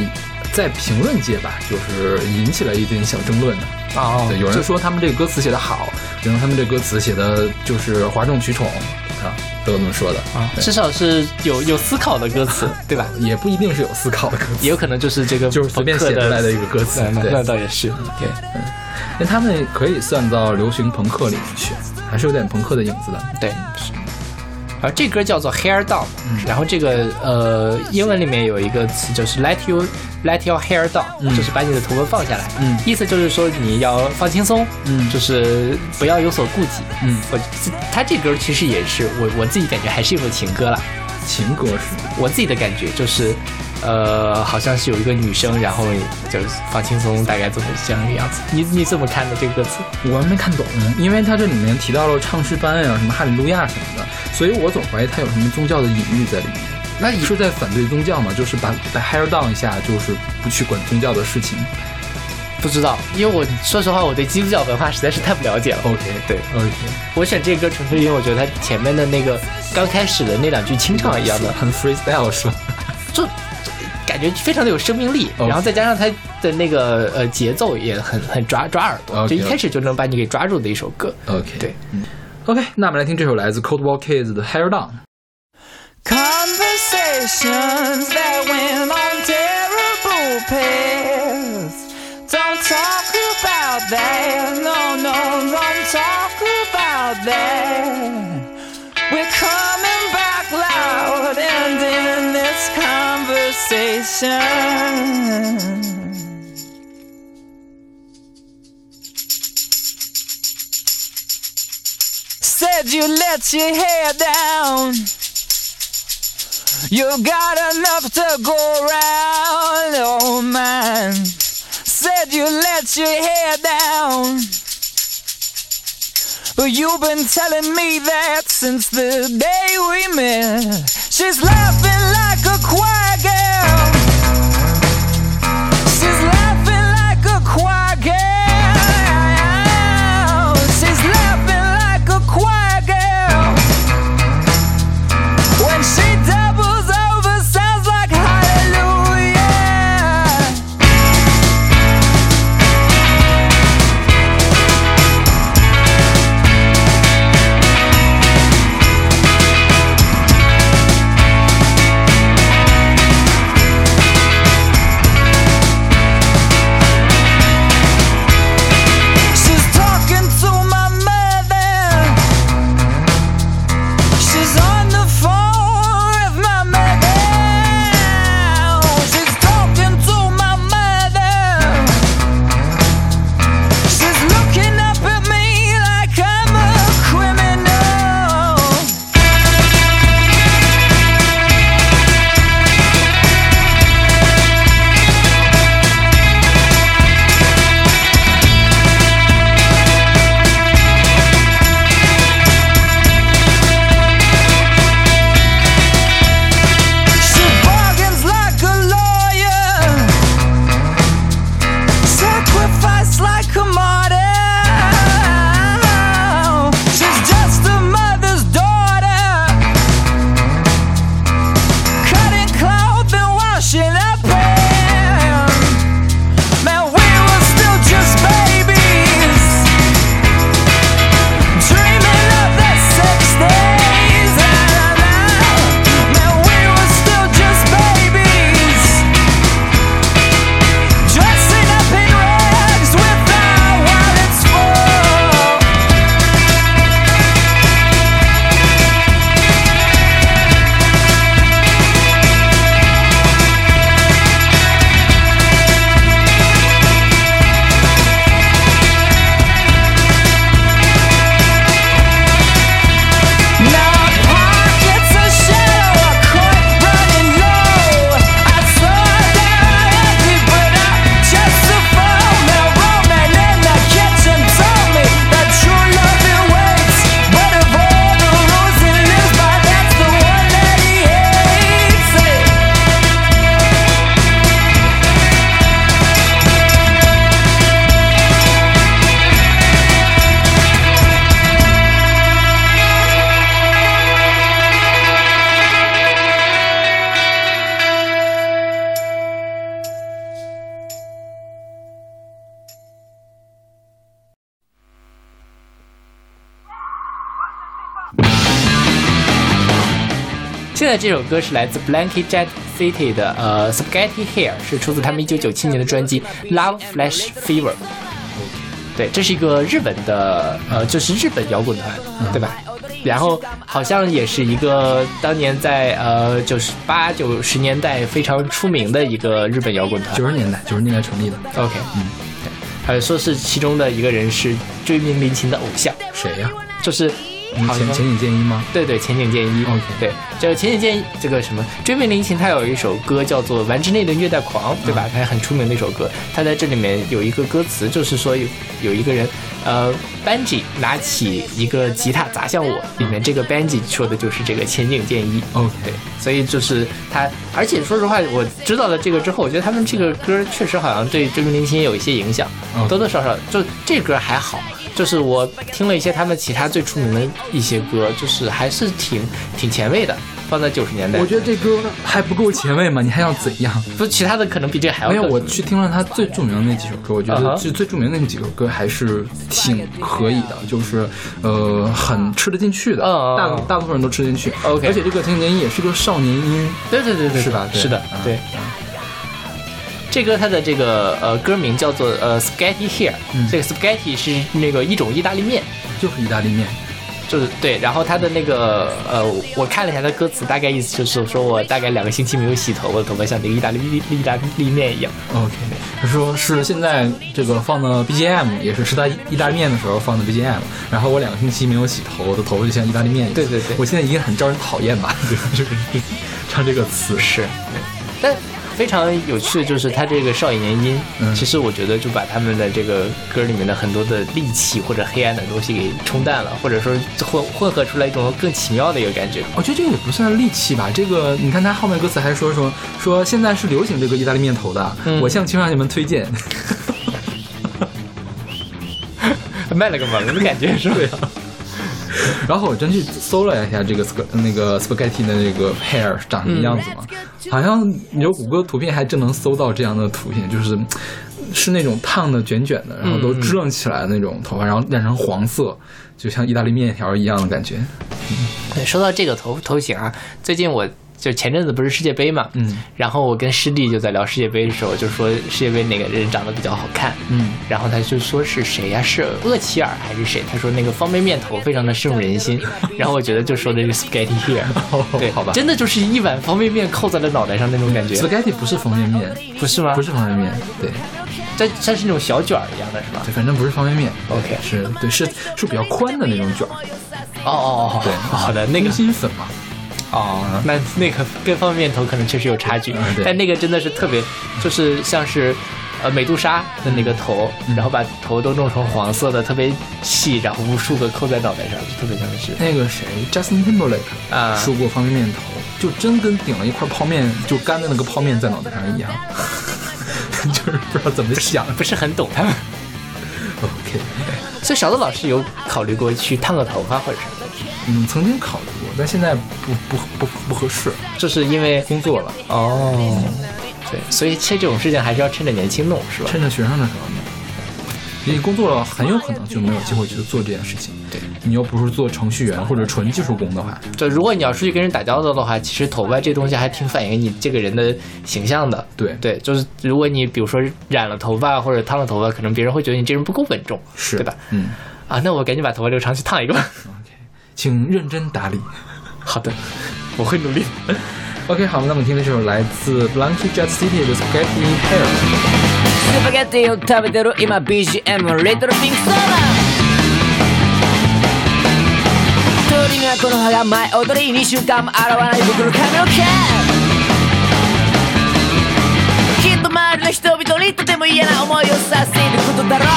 在评论界吧，就是引起了一点小争论的。哦对，有人就说他们这个歌词写得好，有人说他们这个歌词写的就是哗众取宠啊，都有这么说的啊，至少是有有思考的歌词，对吧？也不一定是有思考的歌词，也有可能就是这个就是随便写出来的一个歌词。那那倒也是。对，嗯，那他们可以算到流行朋克里面去，还是有点朋克的影子的。对，是。而这歌叫做 Hair Down，、然后这个呃英文里面有一个词就是 Let you Let your hair down，、嗯。就是把你的头发放下来，嗯。意思就是说你要放轻松，嗯。就是不要有所顾忌，嗯，我他这歌其实也是我我自己感觉还是一首情歌啦，情歌是我自己的感觉就是。呃，好像是有一个女生，然后就是放轻松，大概这么这样一个样子。你你怎么看的这个歌词？我还没看懂，因为它这里面提到了唱诗班呀、什么哈利路亚什么的，所以我总怀疑它有什么宗教的隐喻在里面。那你是在反对宗教嘛？就是把把 hair down 一下，就是不去管宗教的事情。不知道，因为我说实话，我对基督教文化实在是太不了解了。OK，对，OK，我选这个歌纯粹因为我觉得它前面的那个刚开始的那两句清唱一样的，很 freestyle 是吧？就感觉非常的有生命力然后再加上它的那个呃节奏也很很抓抓耳朵就一开始就能把你给抓住的一首歌。OK，对，嗯，OK，那我们来听这首来自 Cold War Kids 的 Hair Down。Conversations that went on terrible paths. Don't talk about that. No, no, don't talk about that. Conversation. Said you let your hair down. You got enough to go around, oh man. Said you let your hair down. But you've been telling me that since the day we met. She's laughing like a choir girl. Like a model. 这首歌是来自 Blanket Jet City 的呃 Spaghetti Hair，是出自他们一九九七年的专辑《Love Flash Fever》。对，这是一个日本的呃，就是日本摇滚团，对吧？然后好像也是一个当年在呃九十八九十年代非常出名的一个日本摇滚团。九十年代，九十年代成立的。OK，嗯，对，还有说是其中的一个人是追名林琴的偶像，谁呀、就是前前景健一吗？对对，前景健一。OK 对，这个前景健一这个什么追名林琴，他有一首歌叫做《丸之内的虐待狂》，对吧？他很出名的一首歌。他在这里面有一个歌词，就是说有有一个人，呃，Benji 拿起一个吉他砸向我，里面这个 Benji 说的就是这个前景健一。OK，对，所以就是他，而且说实话，我知道了这个之后，我觉得他们这个歌确实好像对追名林琴也有一些影响，哦多多少少。就这歌还好，就是我听了一些他们其他最出名的一些歌，就是还是挺挺前卫的，放在九十年代。我觉得这歌还不够前卫吗？你还要怎样？不，其他的可能比这还要没有，更我去听了他最著名的那几首歌，我觉得最最著名的那几首歌还是挺可以的，就是呃很吃得进去的，大嗯大部分人都吃得进去。OK 而且这个听年音也是个少年音，对对对对，是吧？是的，嗯对。这歌它的这个呃歌名叫做呃 Spaghetti Here，、这个 Spaghetti 是那个一种意大利面，就是意大利面。就是对，然后它的那个呃，我看了一下它歌词，大概意思就是说我大概两个星期没有洗头，我的头发像那个意大利意大利面一样。OK，他说是现在这个放的 BGM，也是吃他意大利面的时候放的 BGM。然后我两个星期没有洗头，我的头发就像意大利面一样。对对对我现在已经很招人讨厌吧？就是唱这个词是，但非常有趣的就是他这个少年音，嗯其实我觉得就把他们的这个歌里面的很多的戾气或者黑暗的东西给冲淡了，或者说混混合出来一种更奇妙的一个感觉。我觉得这个也不算戾气吧，这个你看他后面歌词还说说说现在是流行这个意大利面头的，嗯我向青少年们推荐。卖了个萌的感觉是吧？然后我真去搜了一下这个 sp 那个 spaghetti 的那个 hair 长什么样子嘛，好像有谷歌图片还真能搜到这样的图片，就是是那种烫的卷卷的，然后都支棱起来的那种头发，然后染成黄色，就像意大利面条一样的感觉。对，说到这个头头型啊，最近我就前阵子不是世界杯嘛，嗯，然后我跟师弟就在聊世界杯的时候，就说世界杯哪个人长得比较好看，嗯，然后他就说是谁呀、是厄齐尔还是谁？他说那个方便面头非常的深入人心，然后我觉得就说的是 spaghetti here，对，好吧真的就是一碗方便面扣在了脑袋上那种感觉，spaghetti 不是方便面，不是吗？不是方便面，对，这它是那种小卷儿一样的是吧？对，反正不是方便面。OK 是对，是是比较宽的那种卷儿。哦哦哦，对，好的，那个空心粉嘛。哦，那那个跟方便面头可能确实有差距，嗯但那个真的是特别，就是像是。呃，美杜莎的那个头，嗯然后把头都弄成黄色的，特别细，然后无数个扣在脑袋上，就特别像是那个谁，Justin Timberlake 啊梳过方便面头，就真跟顶了一块泡面，就干的那个泡面在脑袋上一样，就是不知道怎么想。不是很懂他们。OK，所以勺子老师有考虑过去烫个头发或者什么的，嗯，曾经考虑过，但现在不不不不合适，这是因为工作了，哦，对，所以其实这种事情还是要趁着年轻弄，是吧？趁着学生的时候弄。你工作了，很有可能就没有机会去做这件事情。对你又不是做程序员或者纯技术工的话，对如果你要出去跟人打交道的话，其实头发这东西还挺反映你这个人的形象的。对对，就是如果你比如说染了头发或者烫了头发，可能别人会觉得你这人不够稳重，是对吧？嗯，啊，那我赶紧把头发留长去烫一个吧。请认真打理。好的，我会努力。 OK，好，那我们听的这首来自 Blanky Jet City 的 Spaghetti Hair。スパゲッティを食べてる今 BGM はリトルピンクソーダ鳥にはこの葉が舞い踊り2週間も洗わない僕の髪の毛きっと周りの人々にとても嫌な思いをさせることだろう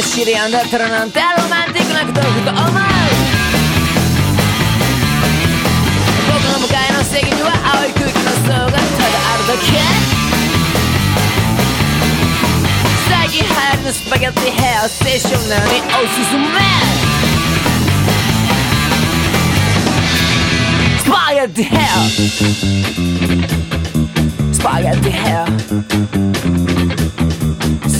が知り合うんだったらなんてロマンティックなことをふと思う僕の向かいの席には青い空気の層がただあるだけ最近流行りのスパゲッティヘアセッションなのにおすすめスパゲッティヘアスパゲッティヘア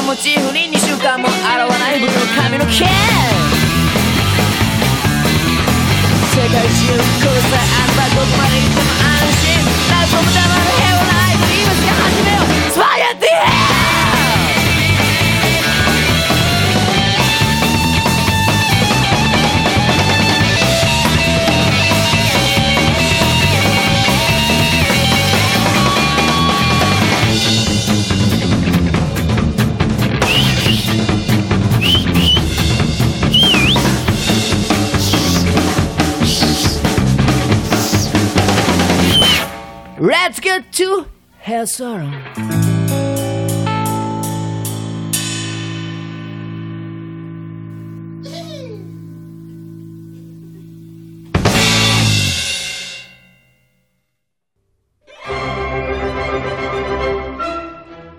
をモチーフに2週間も洗わない僕の髪の毛世界中これさえあればどこまで行っても安心。何も黙る部屋はない今すぐ始めよう。スパイアティー To have sorrow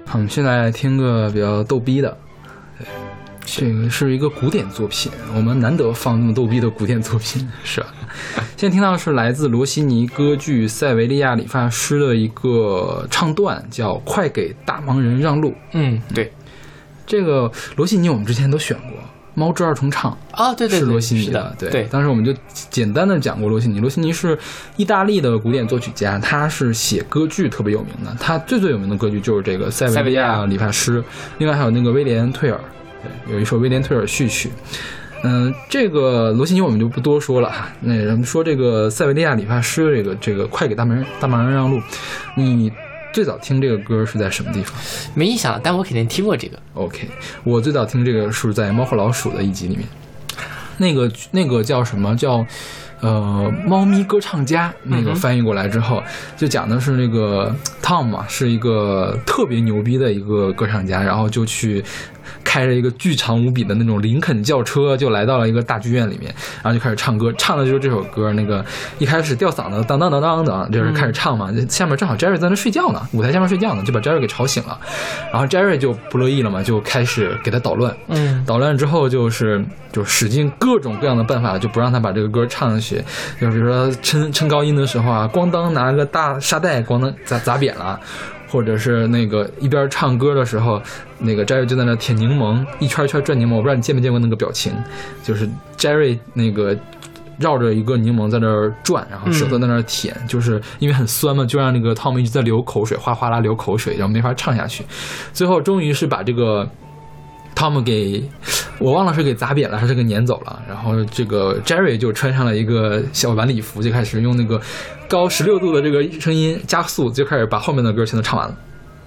好，我们现在听个比较逗逼的，这个是一个古典作品，我们难得放那么逗逼的古典作品，是吧？现在听到的是来自罗西尼歌剧《塞维利亚理发师》的一个唱段，叫《快给大忙人让路》。嗯，对，这个罗西尼我们之前都选过，《猫之二重唱》啊，对对对是罗西尼是的对对当时我们就简单的讲过罗西尼。罗西尼是意大利的古典作曲家，他是写歌剧特别有名的。他最最有名的歌剧就是这个《塞维利亚理发师》，另外还有那个威廉退尔，对，有一首威廉退尔序曲。嗯，这个罗西尼我们就不多说了哈。那咱们说这个塞维利亚理发师，这个这个快给大忙人大忙人让路，你最早听这个歌是在什么地方？没印象，但我肯定听过这个。OK，我最早听这个是在《猫和老鼠》的一集里面，那个那个叫什么叫呃猫咪歌唱家，那个翻译过来之后，就讲的是那个 Tom 嘛，是一个特别牛逼的一个歌唱家，然后就去。开着一个巨长无比的那种林肯轿车，就来到了一个大剧院里面，然后就开始唱歌，唱的就是这首歌。那个一开始吊嗓子，当当当当当，就是开始唱嘛。就下面正好 Jerry 在那睡觉呢，舞台下面睡觉呢，就把 Jerry 给吵醒了。然后 Jerry 就不乐意了嘛，就开始给他捣乱。嗯，捣乱之后就是就使尽各种各样的办法，就不让他把这个歌唱上去。就比如说撑撑高音的时候啊，咣当拿个大沙袋咣当砸砸扁了。或者是那个一边唱歌的时候，那个 Jerry 就在那舔柠檬，一圈一圈转柠檬。我不知道你见没见过那个表情，就是 Jerry 那个绕着一个柠檬在那儿转，然后舌头在那儿舔，就是因为很酸嘛，就让那个 Tom 一直在流口水，哗哗啦流口水，然后没法唱下去。最后终于是把这个汤姆给我忘了是给砸扁了还是给撵走了，然后这个 Jerry 就穿上了一个小晚礼服，就开始用那个高十六度的这个声音加速，就开始把后面的歌全都唱完了，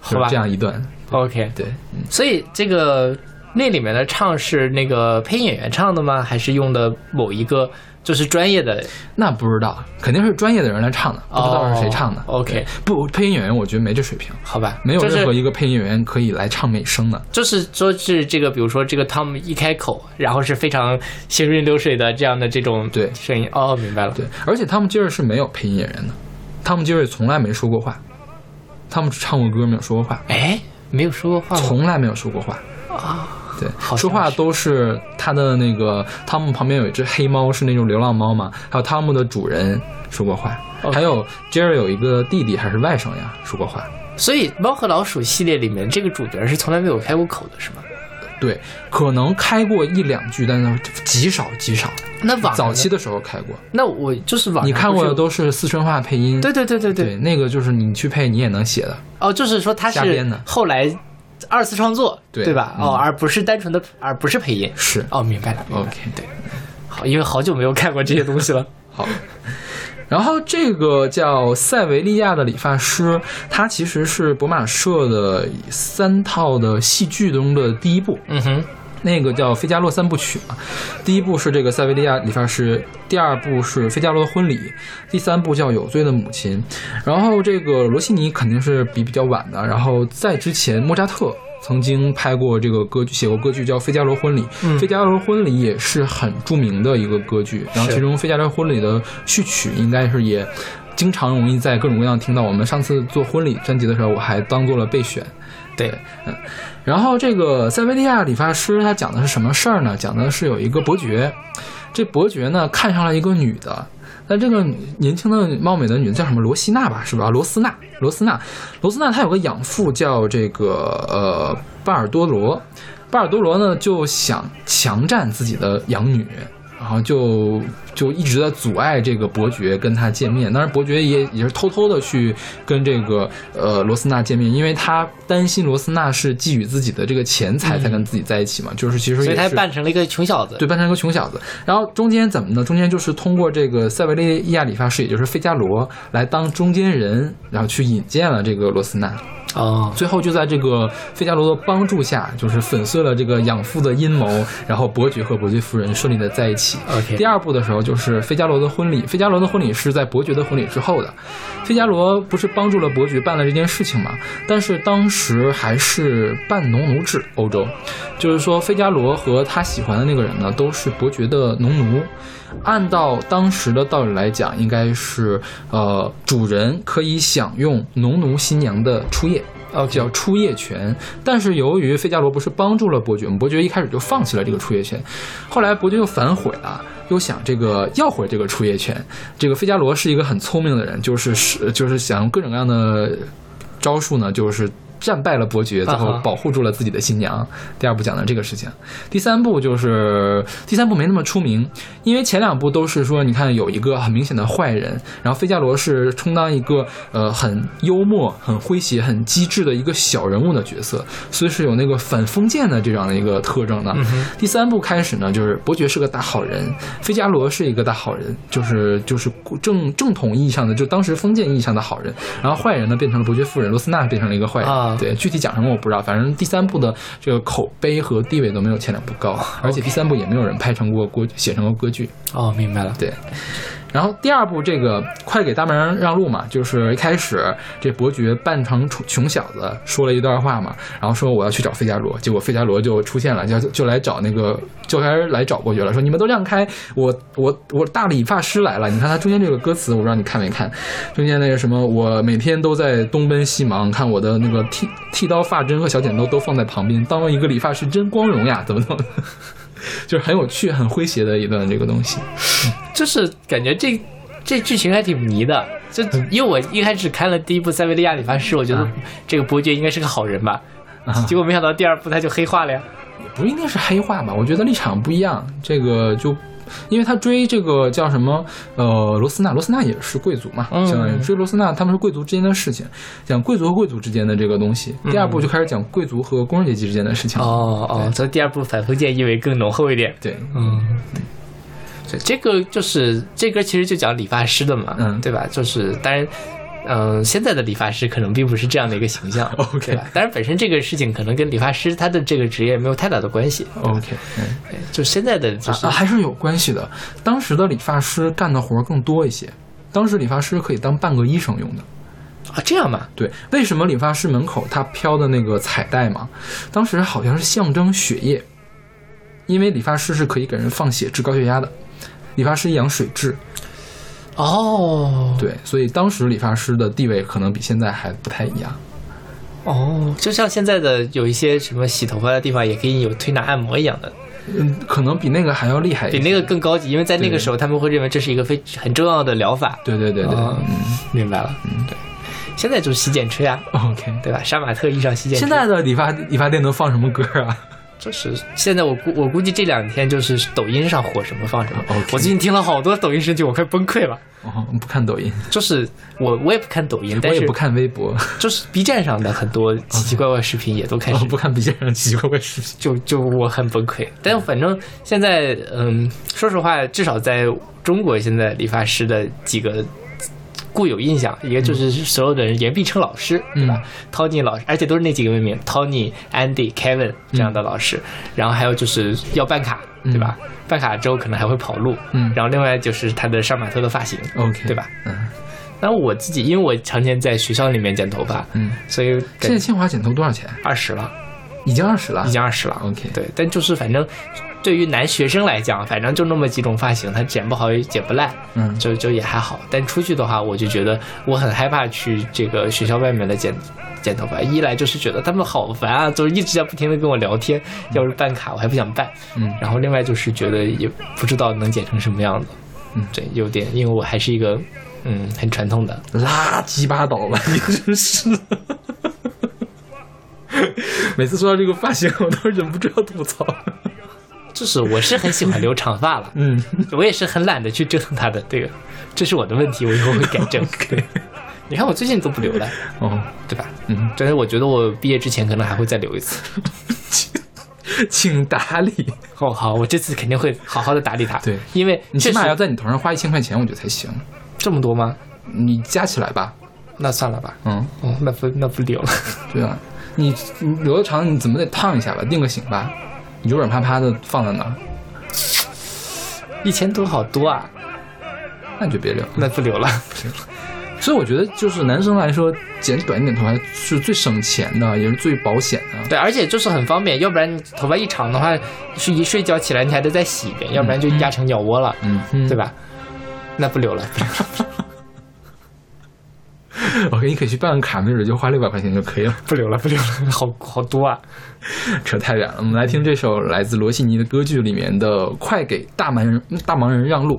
好吧就是这样一段。OK，对，所以这个那里面的唱是那个配音演员唱的吗？还是用的某一个就是专业的？那不知道，肯定是专业的人来唱的，不知道是谁唱的。哦 OK 不，配音演员我觉得没这水平，好吧，没有任何一个配音演员可以来唱美声的。就是说是这个，比如说这个汤姆一开口，然后是非常行云流水的这样的这种对声音。哦，明白了。对，而且汤姆杰瑞是没有配音演员的，汤姆杰瑞从来没说过话，汤姆只唱过歌，没有说过话。哎，没有说过话？从来没有说过话。啊，对，说话都是他的那个汤姆旁边有一只黑猫，是那种流浪猫嘛，还有汤姆的主人说过话还有杰瑞有一个弟弟还是外甥呀，说过话。所以《猫和老鼠》系列里面这个主角是从来没有开过口的，是吗？对，可能开过一两句，但是极少极少。那网早期的时候开过，那我就是网上你看过的都是四川话配音。对对对对对对，那个就是你去配你也能写的。哦，就是说他是瞎编的后来二次创作，对对吧？嗯哦，而不是单纯的，而不是配音。是哦，明白了。明白了 OK 对，好，因为好久没有看过这些东西了。好，然后这个叫塞维利亚的理发师，他其实是博马社的三套的戏剧中的第一部。嗯哼，那个叫《费加罗三部曲》嘛，第一部是这个塞维利亚理发师，第二部是费加罗的婚礼，第三部叫有罪的母亲。然后这个罗西尼肯定是比比较晚的，然后在之前莫扎特。曾经拍过这个歌剧，写过歌剧叫《费加罗婚礼》。嗯费加罗婚礼也是很著名的一个歌剧，然后其中《费加罗婚礼》的序曲应该是也经常容易在各种各样听到。我们上次做婚礼专辑的时候，我还当做了备选。对，嗯，然后这个塞维利亚理发师他讲的是什么事儿呢？讲的是有一个伯爵，这伯爵呢看上了一个女的，那这个年轻的貌美的女的叫什么罗西娜吧，是吧？罗斯娜，罗斯娜，罗斯娜她有个养父叫这个呃巴尔多罗，巴尔多罗呢就想强占自己的养女。然后就就一直在阻碍这个伯爵跟他见面，当然伯爵也也是偷偷的去跟这个呃罗斯纳见面，因为他担心罗斯纳是觊觎自己的这个钱财才跟自己在一起嘛，就是其实所以他扮成了一个穷小子。对，扮成一个穷小子。然后中间怎么呢？中间就是通过这个塞维利亚理发师，也就是费加罗来当中间人，然后去引荐了这个罗斯娜。哦，最后就在这个费加罗的帮助下，就是粉碎了这个养父的阴谋，然后伯爵和伯爵夫人顺利的在一起。OK 第二部的时候就是费加罗的婚礼，费加罗的婚礼是在伯爵的婚礼之后的。费加罗不是帮助了伯爵办了这件事情嘛？但是当时还是半农奴制，欧洲，就是说费加罗和他喜欢的那个人呢，都是伯爵的农奴。按照当时的道理来讲，应该是呃，主人可以享用农奴新娘的初夜。哦，叫初夜权，但是由于费加罗不是帮助了伯爵，伯爵一开始就放弃了这个初夜权，后来伯爵又反悔了，又想这个要回这个初夜权。这个费加罗是一个很聪明的人，就是是就是想用各种各样的招数呢，就是战败了伯爵，最后保护住了自己的新娘。第二部讲的这个事情，第三部就是第三部没那么出名，因为前两部都是说，你看有一个很明显的坏人，然后费加罗是充当一个呃很幽默、很诙谐、很机智的一个小人物的角色，所以是有那个反封建的这样的一个特征的。嗯第三部开始呢，就是伯爵是个大好人，费加罗是一个大好人，就是就是正正统意义上的，就当时封建意义上的好人，然后坏人呢变成了伯爵夫人，罗斯娜变成了一个坏人。啊对，具体讲什么我不知道，反正第三部的这个口碑和地位都没有前两部高，而且第三部也没有人拍成过歌，写成过歌剧。哦，明白了。对。然后第二部这个快给大门让路嘛，就是一开始这伯爵扮成穷穷小子说了一段话嘛，然后说我要去找费加罗，结果费加罗就出现了，就就来找那个就开始来找伯爵了，说你们都让开，我我我大理发师来了，你看他中间这个歌词，我不知道你看没看，中间那个什么，我每天都在东奔西忙，看我的那个剃剃刀、发针和小剪刀都放在旁边，当一个理发师真光荣呀，怎么怎么。就是很有趣、很诙谐的一段这个东西。就是感觉这这剧情还挺迷的，就因为我一开始看了第一部《塞维利亚理发师》，我觉得这个伯爵应该是个好人吧，结果没想到第二部他就黑化了呀。不一定是黑化吧？我觉得立场不一样，这个就因为他追这个叫什么呃罗斯纳，罗斯纳也是贵族嘛，嗯相当于追罗斯纳，他们是贵族之间的事情，讲贵族和贵族之间的这个东西。第二部就开始讲贵族和工人阶级之间的事情。嗯哦哦，所以第二部反封建意味更浓厚一点。对，嗯，对，这个就是这歌其实就讲理发师的嘛，嗯对吧？就是当然。嗯，现在的理发师可能并不是这样的一个形象 OK 对吧？当然，本身这个事情可能跟理发师他的这个职业没有太大的关系。OK，嗯。对就现在的就是啊，还是有关系的。当时的理发师干的活儿更多一些，当时理发师可以当半个医生用的。啊，这样吧？对，为什么理发师门口他飘的那个彩带嘛？当时好像是象征血液，因为理发师是可以给人放血治高血压的，理发师养水质。哦，对，所以当时理发师的地位可能比现在还不太一样。哦，就像现在的有一些什么洗头发的地方也可以有推拿按摩一样的，嗯，可能比那个还要厉害一些。比那个更高级，因为在那个时候他们会认为这是一个非很重要的疗法。对对对对，哦嗯明白了，嗯，对。现在就是洗剪吹啊，，OK。对吧？杀马特遇上洗剪吹。现在的理发理发店都放什么歌啊？就是现在我估我估计这两天就是抖音上火什么放什么。我最近听了好多抖音神曲，我快崩溃了。哦，不看抖音，就是我我也不看抖音，但也不看微博，就是 B 站上的很多奇奇怪怪视频也都开始哦不看 B 站上奇奇怪怪视频。就就我很崩溃。但反正现在，嗯，说实话，至少在中国，现在理发师的几个固有印象，一个就是所有的人言必称老师，对吧、t o n y 老师，而且都是那几个命名，Tony、Andy、Kevin 这样的老师。然后还有就是要办卡，对吧？办卡之后可能还会跑路，嗯然后另外就是他的杀马特的发型 OK，对吧？嗯那我自己，因为我常年在学校里面剪头发，嗯，所以现在清华剪头多少钱？二十了。已经二十了，已经二十了。OK 对，但就是反正对于男学生来讲，反正就那么几种发型，他剪不好也剪不烂，嗯就就也还好。但出去的话，我就觉得我很害怕去这个学校外面的剪剪头发。一来就是觉得他们好烦啊，就是一直在不停的跟我聊天，要是办卡我还不想办。嗯然后另外就是觉得也不知道能剪成什么样子。嗯，对，有点，因为我还是一个嗯很传统的。垃圾巴倒吧，你真是。每次说到这个发型，我都忍不住要吐槽。就是我是很喜欢留长发了，嗯，我也是很懒得去折腾它的，这个这是我的问题，我以后会改正。对，你看我最近都不留了，哦，对吧？嗯，但是我觉得我毕业之前可能还会再留一次。请打理。哦，好，我这次肯定会好好的打理它。对，因为你起码要在你头上花一千块钱，我觉得才行。这么多吗？你加起来吧。那算了吧。嗯，哦，那不那不留了。对啊，你你留的长，你怎么得烫一下吧，定个型吧。你就软趴趴的放在那儿，一千多好多啊，那你就别留。那不留了。不留了所以我觉得，就是男生来说，剪短一点头发是最省钱的，也是最保险的。对，而且就是很方便，要不然你头发一长的话，是一睡觉起来你还得再洗一遍，要不然就压成鸟窝了，嗯，嗯对吧？那不留了，不留了。OK，你可以去办个卡，没准就花六百块钱就可以了。不留了，不留了，好好多啊！扯太远了，我们来听这首来自罗西尼的歌剧里面的《快给大忙人大忙人让路》。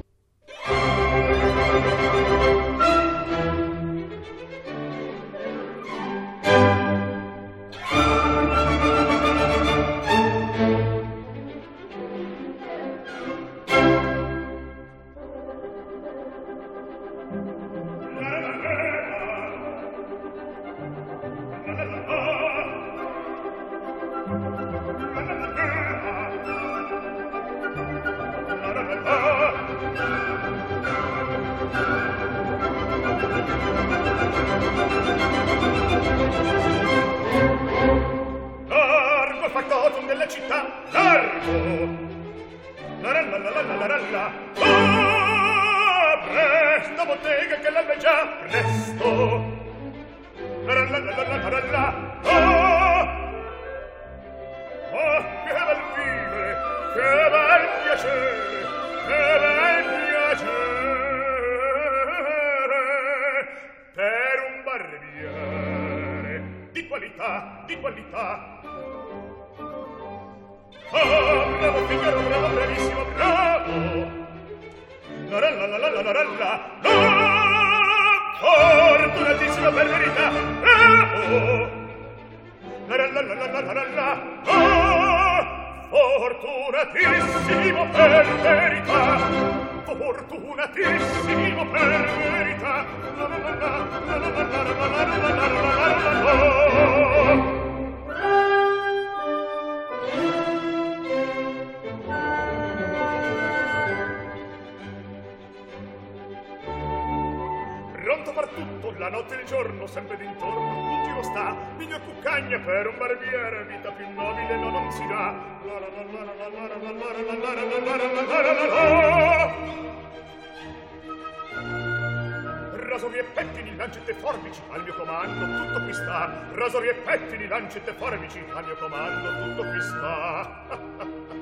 armi, lancette, forbici, al mio comando tutto qui sta.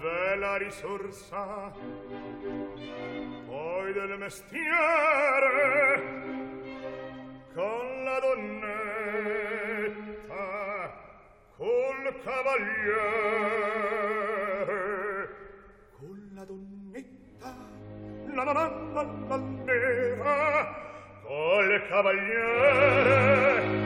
Ve la risorsa, poi del mestiere, con la donnetta, col cavaliere. Con la donnetta, la la la nera, col cavaliere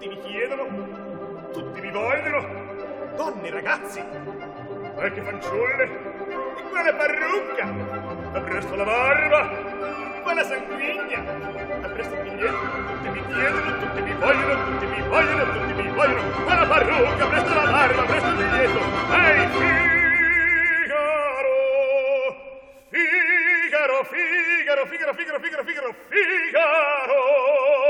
tutti mi chiedono tutti mi vogliono. Donne ragazzi qualche fanciulle e quella parrucca. Appresso la barba quella sanguigna. Appresso il biglietto tutti mi chiedono tutti mi vogliono tutti mi vogliono tutti mi vogliono. Quella parrucca appresso la barba appresso il biglietto. Ehi Figaro Figaro Figaro Figaro Figaro Figaro Figaro Figaro. Ahimè,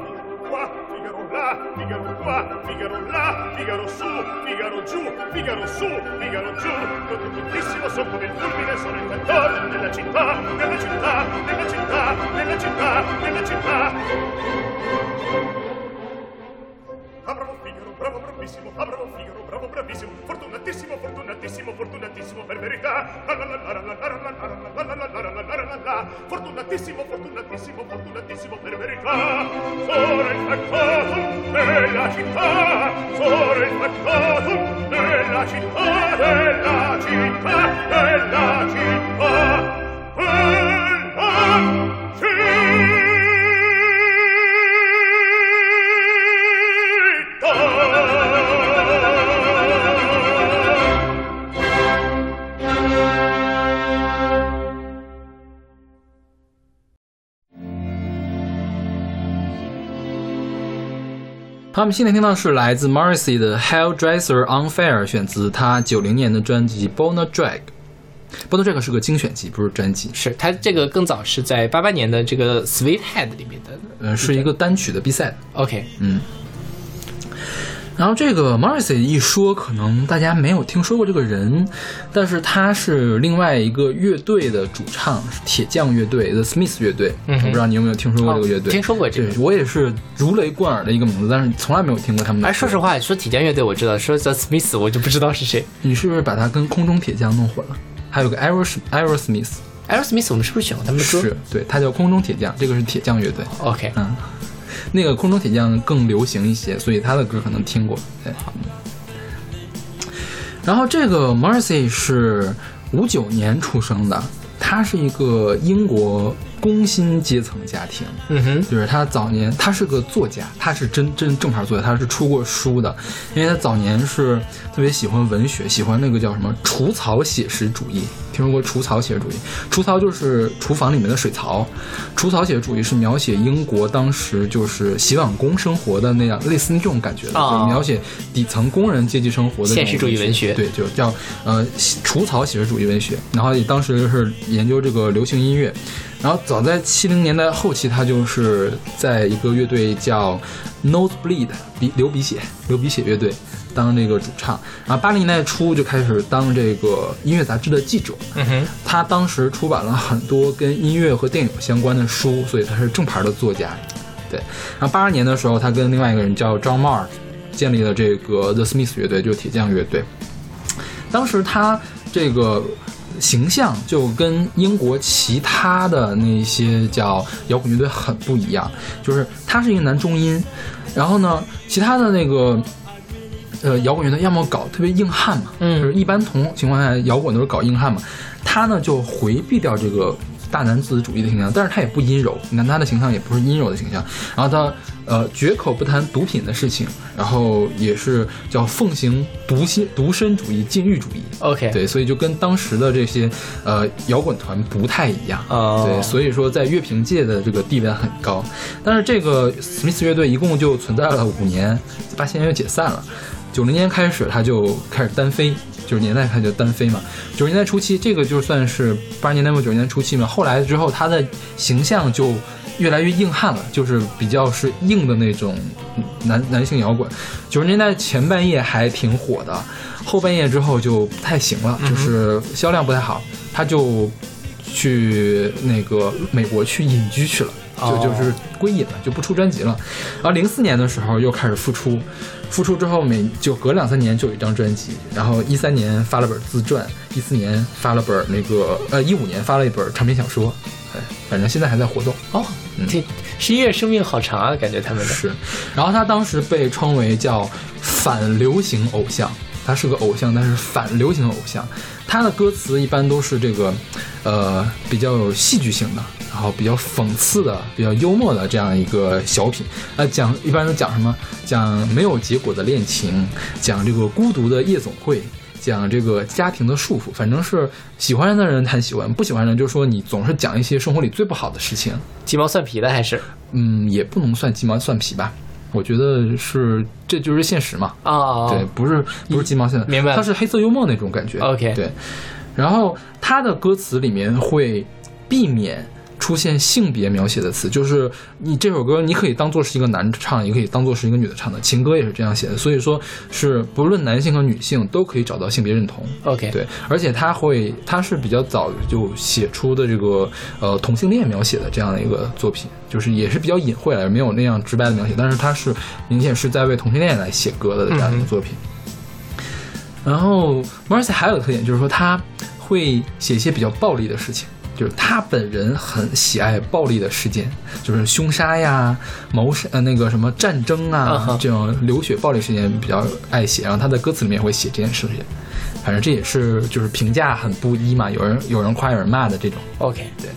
qua, Figaro là, Figaro qua, Figaro là, Figaro su, Figaro giù, Figaro su, Figaro giù. Tutto tuttissimo son come il fulmine, sono il cantore della città, della città, della città, della città, della città. Ah, bravo Figaro, bravo bravissimo, ah, bravo Figaro, bravo, bravissimo, fortunatissimo, fortunatissimo, fortunatissimo per verità. Fortunatissimo, fortunatissimo, fortunatissimo per verità. Sora il factotum della città, sora il factotum della città, della città, della città. 他们现在听到是来自 Morrissey 的《Helldresser Unfair》，选自他九零年的专辑《Bonner Drag》。Bonner Drag 是个精选集，不是专辑。是他这个更早是在八八年的这个《Sweet Head》里面的，呃，是一个单曲的 B 赛。OK，嗯。然后这个 Morrissey 一说，可能大家没有听说过这个人，但是他是另外一个乐队的主唱，是铁匠乐队 The Smiths 乐队。嗯我不知道你有没有听说过这个乐队？哦听说过这个对我也是如雷贯耳的一个名字，但是从来没有听过他们的歌。哎，说实话，说铁匠乐队我知道，说 The Smiths 我就不知道是谁。你是不是把他跟空中铁匠弄混了？还有个 Aero Aerosmith。Aerosmith 我们是不是选过他们的歌？是对，他叫空中铁匠，这个是铁匠乐队。OK，嗯，那个空中铁匠更流行一些，所以他的歌可能听过。对，然后这个 Mercy 是五九年出生的，他是一个英国工薪阶层家庭。嗯哼，就是他早年他是个作家，他是真真正牌作家，他是出过书的，因为他早年是特别喜欢文学，喜欢那个叫什么除草写实主义。听说过除草写实主义？除草就是厨房里面的水槽，除草写实主义是描写英国当时就是洗碗工生活的那样，类似那种感觉的，描写底层工人阶级生活的现实主义文学对，就叫呃除草写实主义文学。然后当时是研究这个流行音乐，然后早在七零年代后期，他就是在一个乐队叫 Nosebleed 鼻流鼻血流鼻血乐队当这个主唱，然后八零年代初就开始当这个音乐杂志的记者。嗯哼，他当时出版了很多跟音乐和电影相关的书，所以他是正牌的作家。对，然后八二年的时候，他跟另外一个人叫 John Marr 建立了这个 The Smiths 乐队，就是铁匠乐队。当时他这个形象就跟英国其他的那些叫摇滚乐队很不一样，就是他是一个男中音，然后呢，其他的那个。呃，摇滚乐队要么搞特别硬汉嘛，嗯就是一般同情况下摇滚都是搞硬汉嘛，他呢就回避掉这个大男子主义的形象，但是他也不阴柔，你看他的形象也不是阴柔的形象，然后他呃绝口不谈毒品的事情，然后也是叫奉行独心独身主义、禁欲主义。OK，对，所以就跟当时的这些呃摇滚团不太一样。哦对，所以说在乐评界的这个地位很高。但是这个 Smith 乐队一共就存在了五年，八七年就解散了。九零年开始，他就开始单飞，九十年代开始就单飞嘛。九十年代初期，这个就算是八十年代末九十年代初期嘛。后来之后，他的形象就越来越硬汉了，就是比较是硬的那种男男性摇滚。九十年代前半夜还挺火的，后半夜之后就不太行了，就是销量不太好，他就去那个美国去隐居去了。就哦就是归隐了，就不出专辑了。然后零四年的时候又开始复出，复出之后每就隔两三年就有一张专辑。然后一三年发了本自传，一四年发了本那个呃一五年发了一本长篇小说，哎，反正现在还在活动。哦，这是音乐生命好长啊，感觉他们的是。然后他当时被称为叫反流行偶像，他是个偶像，但是反流行偶像。他的歌词一般都是这个，呃，比较有戏剧性的，然后比较讽刺的、比较幽默的这样一个小品。呃，讲一般都讲什么？讲没有结果的恋情，讲这个孤独的夜总会。讲这个家庭的束缚，反正是喜欢的人很喜欢，不喜欢的人就说你总是讲一些生活里最不好的事情，鸡毛蒜皮的还是？嗯，也不能算鸡毛蒜皮吧。我觉得是，这就是现实嘛。啊，对，不是不是鸡毛蒜，明白了它是黑色幽默那种感觉。OK 对。然后他的歌词里面会避免出现性别描写的词，就是你这首歌你可以当做是一个男唱，也可以当做是一个女的唱的，情歌也是这样写的。所以说是不论男性和女性都可以找到性别认同。OK，对，而且他会，他是比较早就写出的这个呃同性恋描写的这样的一个作品，就是也是比较隐晦了，没有那样直白的描写，但是他是明显是在为同性恋来写歌的这样一个作品。然后 Marcy 还有个特点就是说他会写一些比较暴力的事情。就是他本人很喜爱暴力的事件，就是凶杀呀、谋杀呃那个什么战争啊、这种流血暴力事件比较爱写，然后他的歌词里面也会写这件事情。反正这也是就是评价很不一嘛，有人有人夸有人骂的这种。OK，对。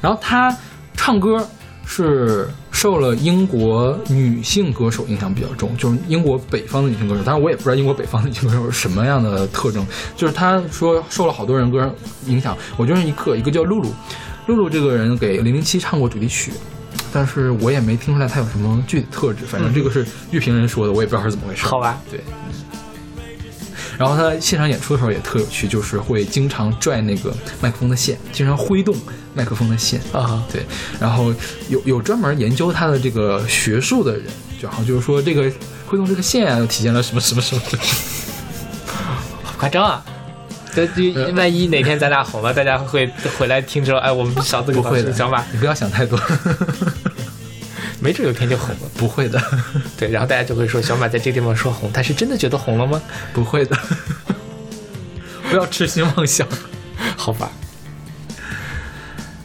然后他唱歌是受了英国女性歌手影响比较重，就是英国北方的女性歌手。当然我也不知道英国北方的女性歌手是什么样的特征，就是他说受了好多人歌影响。我就是一个一个叫露露，露露这个人给零零七唱过主题曲。但是我也没听出来他有什么具体特质，反正这个是乐评人说的，我也不知道是怎么回事。好吧，对。然后他现场演出的时候也特有趣，就是会经常拽那个麦克风的线，经常挥动麦克风的线啊。对，然后有有专门研究他的这个学术的人，然后就是说这个会用这个线啊，体现了什么什么什么。好夸张啊！这这万一哪天咱俩红了，大家会回来听说，哎，我们小子不会的，小马，你不要想太多。没准有天就红了，不会的。对，然后大家就会说，小马在这个地方说红，他是真的觉得红了吗？不会的，不要痴心妄想，好吧。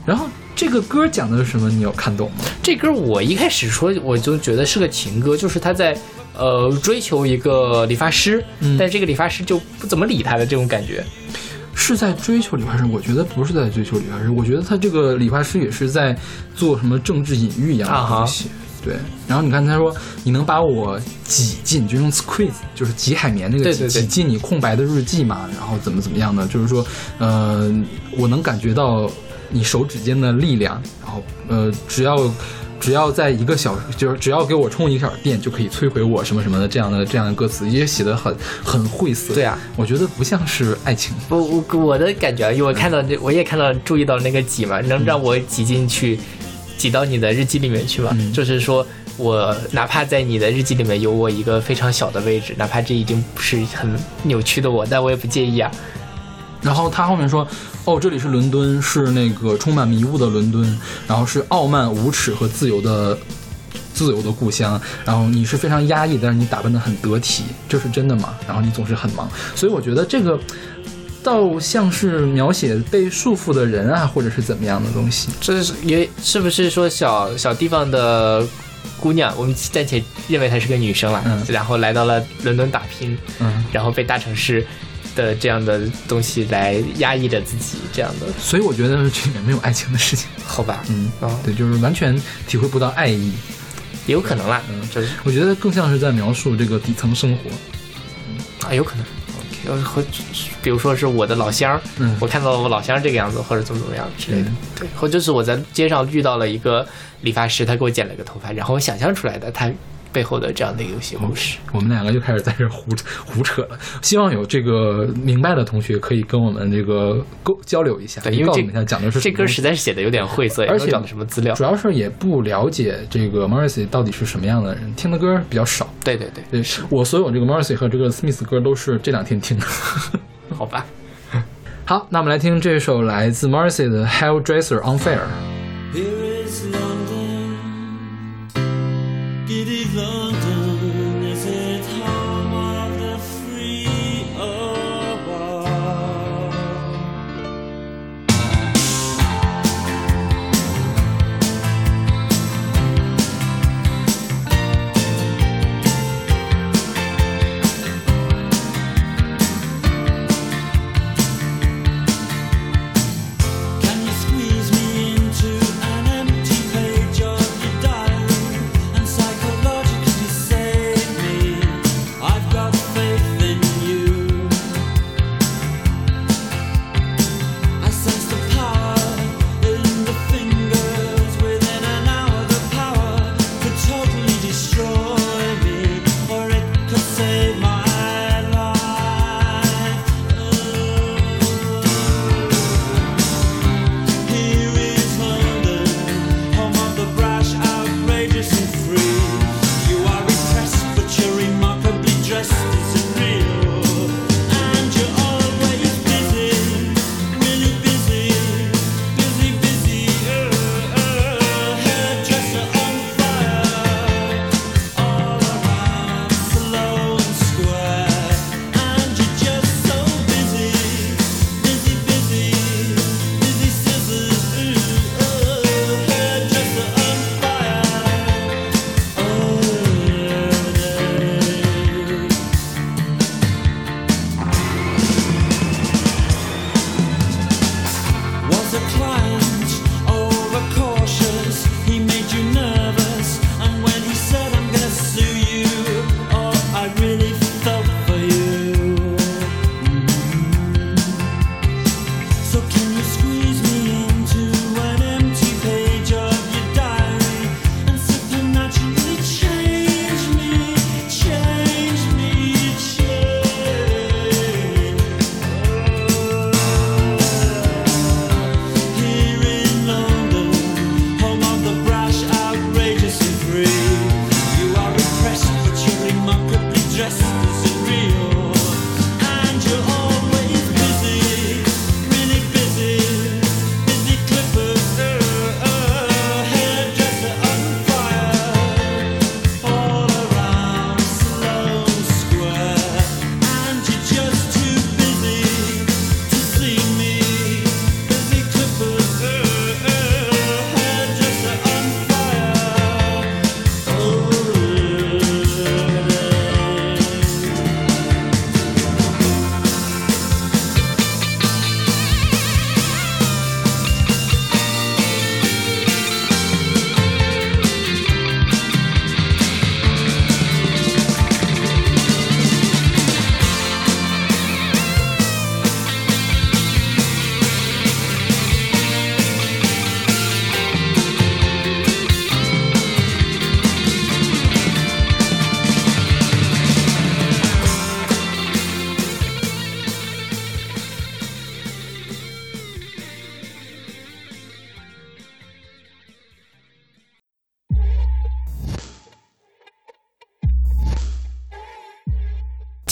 然后这个歌讲的是什么？你有看懂吗？这歌我一开始说我就觉得是个情歌，就是他在呃追求一个理发师，嗯、但是这个理发师就不怎么理他的这种感觉。是是在追求理发师，我觉得不是在追求理发师，我觉得他这个理发师也是在做什么政治隐喻一样的东西。对，然后你看他说你能把我挤进，就用 squeeze，就是挤海绵那个挤挤进你空白的日记嘛，然后怎么怎么样的，就是说，呃，我能感觉到你手指间的力量，然后呃，只要。只要在一个小，就是只要给我充一个小时电，就可以摧毁我什么什么的这样的这样的歌词，也写的很很晦涩。对啊，我觉得不像是爱情。我我我的感觉啊，因为我看到这，我也看到注意到那个挤嘛，能让我挤进去，挤到你的日记里面去嘛。就是说我哪怕在你的日记里面有我一个非常小的位置，哪怕这已经不是很扭曲的我，但我也不介意啊。然后他后面说，哦，这里是伦敦，是那个充满迷雾的伦敦，然后是傲慢、无耻和自由的自由的故乡。然后你是非常压抑，但是你打扮的很得体，这是真的吗？然后你总是很忙，所以我觉得这个倒像是描写被束缚的人啊，或者是怎么样的东西。这是也是不是说小小地方的姑娘，我们暂且认为她是个女生了，嗯然后来到了伦敦打拼，嗯，然后被大城市的这样的东西来压抑着自己，这样的。所以我觉得这里面没有爱情的事情。好吧，嗯，哦对，就是完全体会不到爱意。也有可能啦，嗯，就是我觉得更像是在描述这个底层生活。嗯啊，有可能。呃，或比如说是我的老乡，嗯我看到了我老乡这个样子，或者怎么怎么样之类的，对，或者是我在街上遇到了一个理发师，他给我剪了个头发，然后我想象出来的他背后的这样的一个游戏故事。我们两个就开始在这胡 胡扯了。希望有这个明白的同学可以跟我们这个沟交流一下，对，因为这告诉我们讲的是这歌实在是写的有点晦涩，也而且讲的什么资料主。要是也不了解这个 Morrissey 到底是什么样的人，听的歌比较少。对对对，对我所有这个 Morrissey 和这个 Smith 歌都是这两天听的。好吧。好，那我们来听这首来自 Morrissey 的 Hell Dresser Unfair。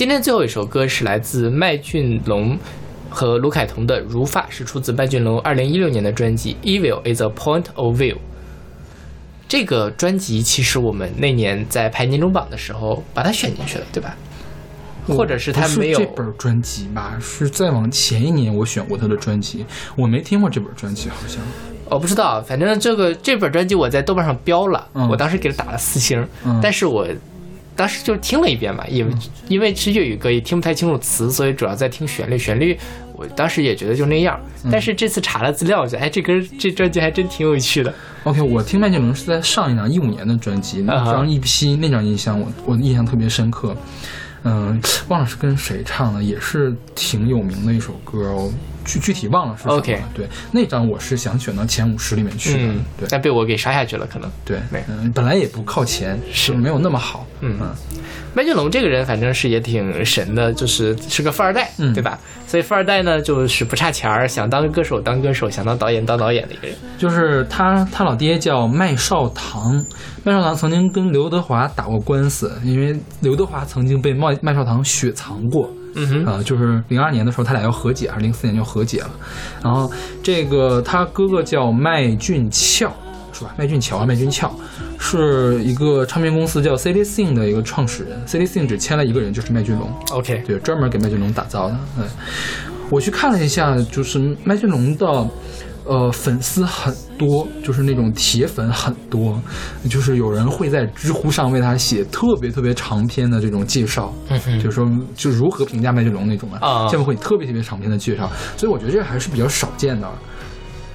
今天最后一首歌是来自麦浚龙和卢凯彤的《如发》，是出自麦浚龙二零一六年的专辑《Evil is a Point of View》。这个专辑其实我们那年在排年终榜的时候把它选进去了，对吧？或者是他没有这本专辑吧？是再往前一年我选过他的专辑，我没听过这本专辑，好像。我不知道，反正这个这本专辑我在豆瓣上标了，嗯我当时给他打了四星，嗯但是我当时就听了一遍嘛，因为、因为是粤语歌，也听不太清楚词，所以主要在听旋律。旋律我当时也觉得就那样，嗯但是这次查了资料，我觉得哎，这歌这专辑还真挺有趣的。OK，我听麦浚龙是在上一张一五年的专辑，那张 EP 那张印象我我印象特别深刻。嗯，忘了是跟谁唱的，也是挺有名的一首歌哦，具具体忘了是什么对，那张我是想选到前五十里面去的。嗯，对但被我给杀下去了，可能。对，嗯，本来也不靠前，是没有那么好。嗯，麦浚龙这个人反正是也挺神的，就是是个富二代，嗯对吧？所以富二代呢，就是不差钱儿，想当歌手当歌手，想当导演当导演的一个人。就是他，他老爹叫麦少棠，麦少棠曾经跟刘德华打过官司，因为刘德华曾经被麦麦少棠雪藏过。嗯哼，呃，就是零二年的时候，他俩要和解，还是零四年就和解了。然后这个他哥哥叫麦俊俏，是吧？麦俊乔啊，麦俊俏是一个唱片公司叫 City Sing 的一个创始人，City Sing 只签了一个人，就是麦浚龙。OK，对，专门给麦浚龙打造的。对，我去看了一下，就是麦浚龙的。呃，粉丝很多，就是那种铁粉很多，就是有人会在知乎上为他写特别特别长篇的这种介绍，嗯就是说就如何评价麦浚龙那种的，啊。下面会特别特别长篇的介绍，所以我觉得这还是比较少见的，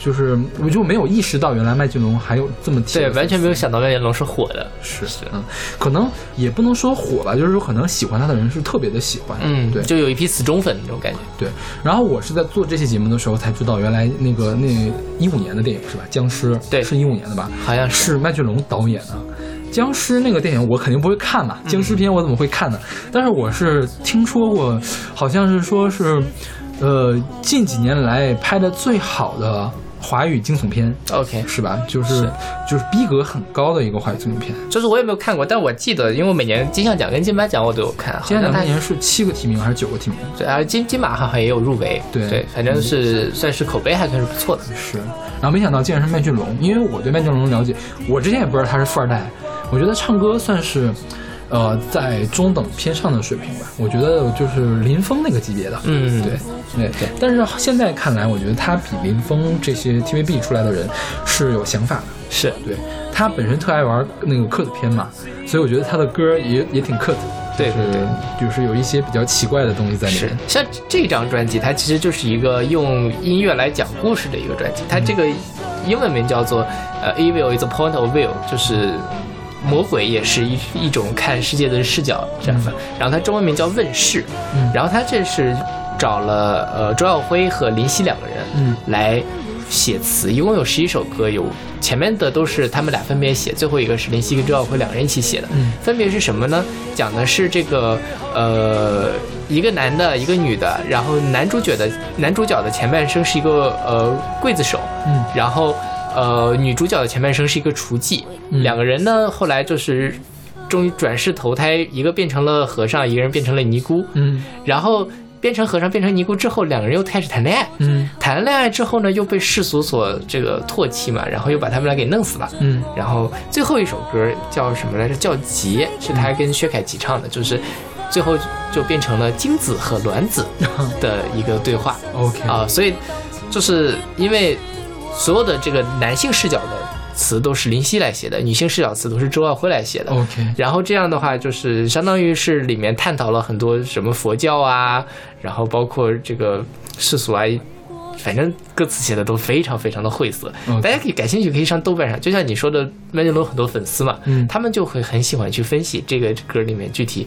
就是我就没有意识到原来麦浚龙还有这么铁对，完全没有想到麦浚龙是火的。是是，嗯，可能也不能说火吧，就是说可能喜欢他的人是特别的喜欢，嗯，对，就有一批死忠粉那种感觉。对，然后我是在做这期节目的时候才知道，原来那个那一五年的电影是吧？僵尸，对是一五年的吧？好像是麦浚龙导演的。僵尸那个电影我肯定不会看嘛，僵尸片我怎么会看呢？但是我是听说过，好像是说是，呃，近几年来拍的最好的华语惊悚片 OK，是吧？就是就是逼格很高的一个华语惊悚片。就是我也没有看过，但我记得，因为我每年金像奖跟金马奖我都有看。金像奖那年是七个提名还是九个提名？对啊，金金马好像也有入围。对对，反正是算是口碑还算是不错的。是，然后没想到竟然是麦浚龙，因为我对麦浚龙了解，我之前也不知道他是富二代，我觉得唱歌算是，呃，在中等偏上的水平吧。我觉得就是林峰那个级别的，嗯对对对。但是现在看来，我觉得他比林峰这些 TVB 出来的人是有想法的。是对他本身特爱玩那个 cut 片嘛，所以我觉得他的歌也也挺 cut，对对对，就是有一些比较奇怪的东西在里面。像这张专辑，它其实就是一个用音乐来讲故事的一个专辑。它这个英文名叫做呃，Evil is a point of view，就是魔鬼也是一一种看世界的视角这样的。然后它中文名叫问世，嗯然后它这是找了呃周耀辉和林夕两个人嗯来写词，一共有十一首歌，有前面的都是他们俩分别写，最后一个是林夕跟周耀辉两个人一起写的。嗯分别是什么呢？讲的是这个呃一个男的，一个女的，然后男主角的男主角的前半生是一个呃刽子手，嗯，然后呃女主角的前半生是一个厨妓，嗯。两个人呢后来就是终于转世投胎，一个变成了和尚，一个人变成了尼姑，嗯。然后变成和尚变成尼姑之后，两个人又开始谈恋爱，嗯。谈了恋爱之后呢，又被世俗所这个唾弃嘛，然后又把他们俩给弄死了。嗯。然后最后一首歌叫什么来着？叫《劫》，是他跟薛凯琪唱的，就是最后就变成了精子和卵子的一个对话。OK 啊，所以就是因为所有的这个男性视角的词都是林夕来写的，女性视角词都是周耀辉来写的。OK 然后这样的话，就是相当于是里面探讨了很多什么佛教啊，然后包括这个世俗啊，反正歌词写的都非常非常的晦涩。大家可以感兴趣可以上豆瓣上，就像你说的，麦浚龙很多粉丝嘛，嗯他们就会很喜欢去分析这个歌里面具体。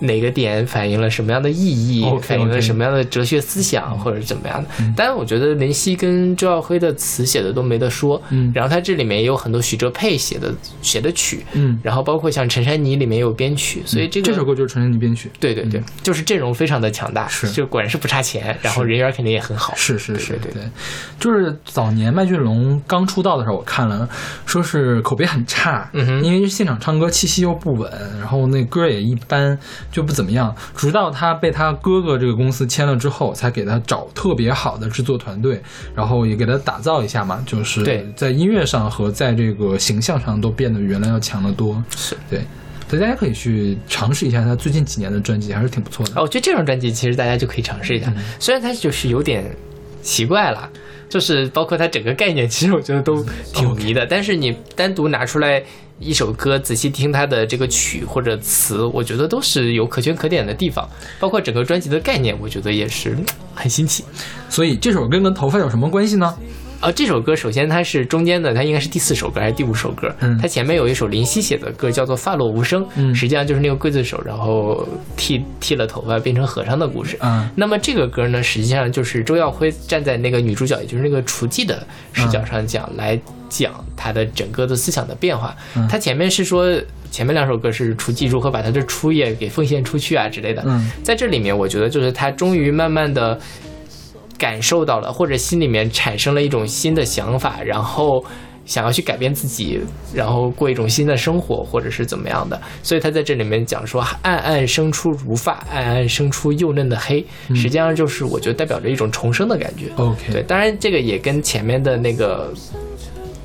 哪个点反映了什么样的意义反映了什么样的哲学思想，或者是怎么样的？当然，我觉得林夕跟周耀辉的词写的都没得说。嗯。然后他这里面也有很多许哲佩写的写的曲，嗯。然后包括像陈珊妮里面也有编曲，所以这个这首歌就是陈珊妮编曲。对对对，就是阵容非常的强大，是。就果然是不差钱，然后人缘肯定也很好。是是是，对对，就是早年麦浚龙刚出道的时候，我看了，说是口碑很差，嗯哼。因为现场唱歌气息又不稳，然后那歌也一般，就不怎么样。直到他被他哥哥这个公司签了之后，才给他找特别好的制作团队，然后也给他打造一下嘛，就是对在音乐上和在这个形象上都变得原来要强得多。是对，所以大家可以去尝试一下他最近几年的专辑，还是挺不错的。哦，我觉得这张专辑其实大家就可以尝试一下，嗯虽然它就是有点奇怪了，就是包括它整个概念，其实我觉得都挺迷的。但是你单独拿出来一首歌，仔细听它的这个曲或者词，我觉得都是有可圈可点的地方。包括整个专辑的概念，我觉得也是嗯很新奇。所以这首歌跟头发有什么关系呢？呃，这首歌首先它是中间的，它应该是第四首歌还是第五首歌？嗯它前面有一首林夕写的歌，叫做《发落无声》，嗯实际上就是那个刽子手，然后剃剃了头发变成和尚的故事。嗯那么这个歌呢，实际上就是周耀辉站在那个女主角，也就是那个雏妓的视角上讲，来讲他的整个的思想的变化。嗯他前面是说，前面两首歌是雏妓如何把他的初夜给奉献出去啊之类的。嗯在这里面，我觉得就是他终于慢慢的感受到了，或者心里面产生了一种新的想法，然后想要去改变自己，然后过一种新的生活，或者是怎么样的。所以他在这里面讲说，暗暗生出如发，暗暗生出幼嫩的黑，嗯实际上就是我觉得代表着一种重生的感觉。OK 对，当然这个也跟前面的那个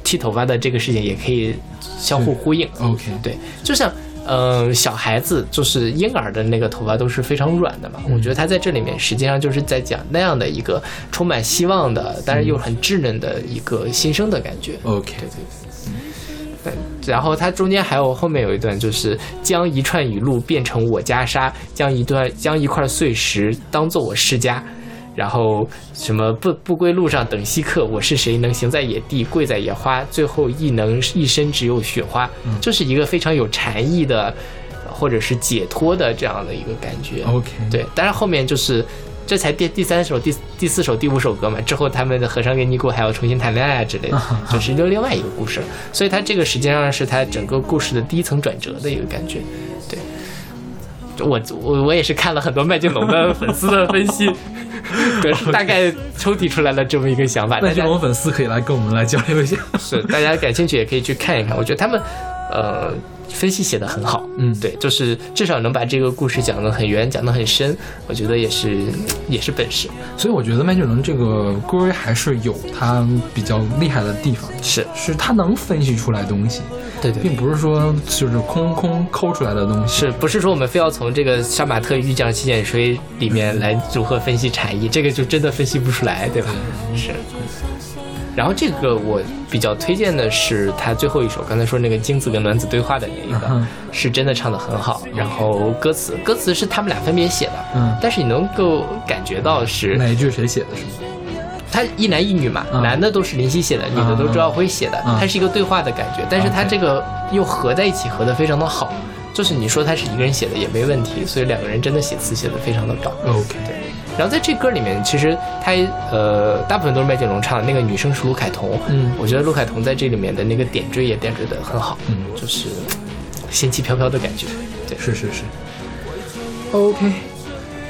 剃头发的这个事情也可以相互呼应。OK，对，就像嗯、呃小孩子就是婴儿的那个头发都是非常软的嘛。我觉得他在这里面实际上就是在讲那样的一个充满希望的，但是又很稚嫩的一个新生的感觉。OK，对对对。对，然后它中间还有后面有一段，就是将一串雨露变成我袈裟，将一段将一块碎石当做我世家，然后什么不不归路上等稀客，我是谁能行在野地，跪在野花，最后亦能一身只有雪花，就是一个非常有禅意的，或者是解脱的这样的一个感觉。OK 对，当然后面就是。这才第第三首、第第四首、第五首歌嘛，之后他们的和尚跟尼姑还要重新谈恋爱啊之类的，就是就另外一个故事了。所以他这个实际上是他整个故事的第一层转折的一个感觉。对，我我我也是看了很多麦浚龙的粉丝的分析，对，大概抽提出来了这么一个想法。那大家这种粉丝可以来跟我们来交流一下。是大家感兴趣也可以去看一看，我觉得他们呃分析写的很好，嗯，对，就是至少能把这个故事讲得很圆，讲得很深，我觉得也是也是本事。所以我觉得麦浚龙这个歌还是有他比较厉害的地方，是是他能分析出来东西，对对并不是说就是空空抠出来的东西。是不是说我们非要从这个杀马特御将七剑吹里面来如何分析禅意？这个就真的分析不出来，对吧？是。然后这个我比较推荐的是他最后一首，刚才说那个精子跟卵子对话的那一个，嗯是真的唱的很好。然后歌词歌词是他们俩分别写的，嗯但是你能够感觉到是哪一句谁写的是吗？他一男一女嘛，嗯男的都是林夕写的，女的都是周耀辉写的，嗯它是一个对话的感觉，但是他这个又合在一起，合的非常的好。就是你说他是一个人写的也没问题，所以两个人真的写词写的非常的棒。OK，对。然后在这歌里面，其实他呃大部分都是麦浚龙唱的，那个女生是卢凯彤。嗯我觉得卢凯彤在这里面的那个点缀也点缀的很好，嗯，就是仙气飘飘的感觉。对，是是是。OK，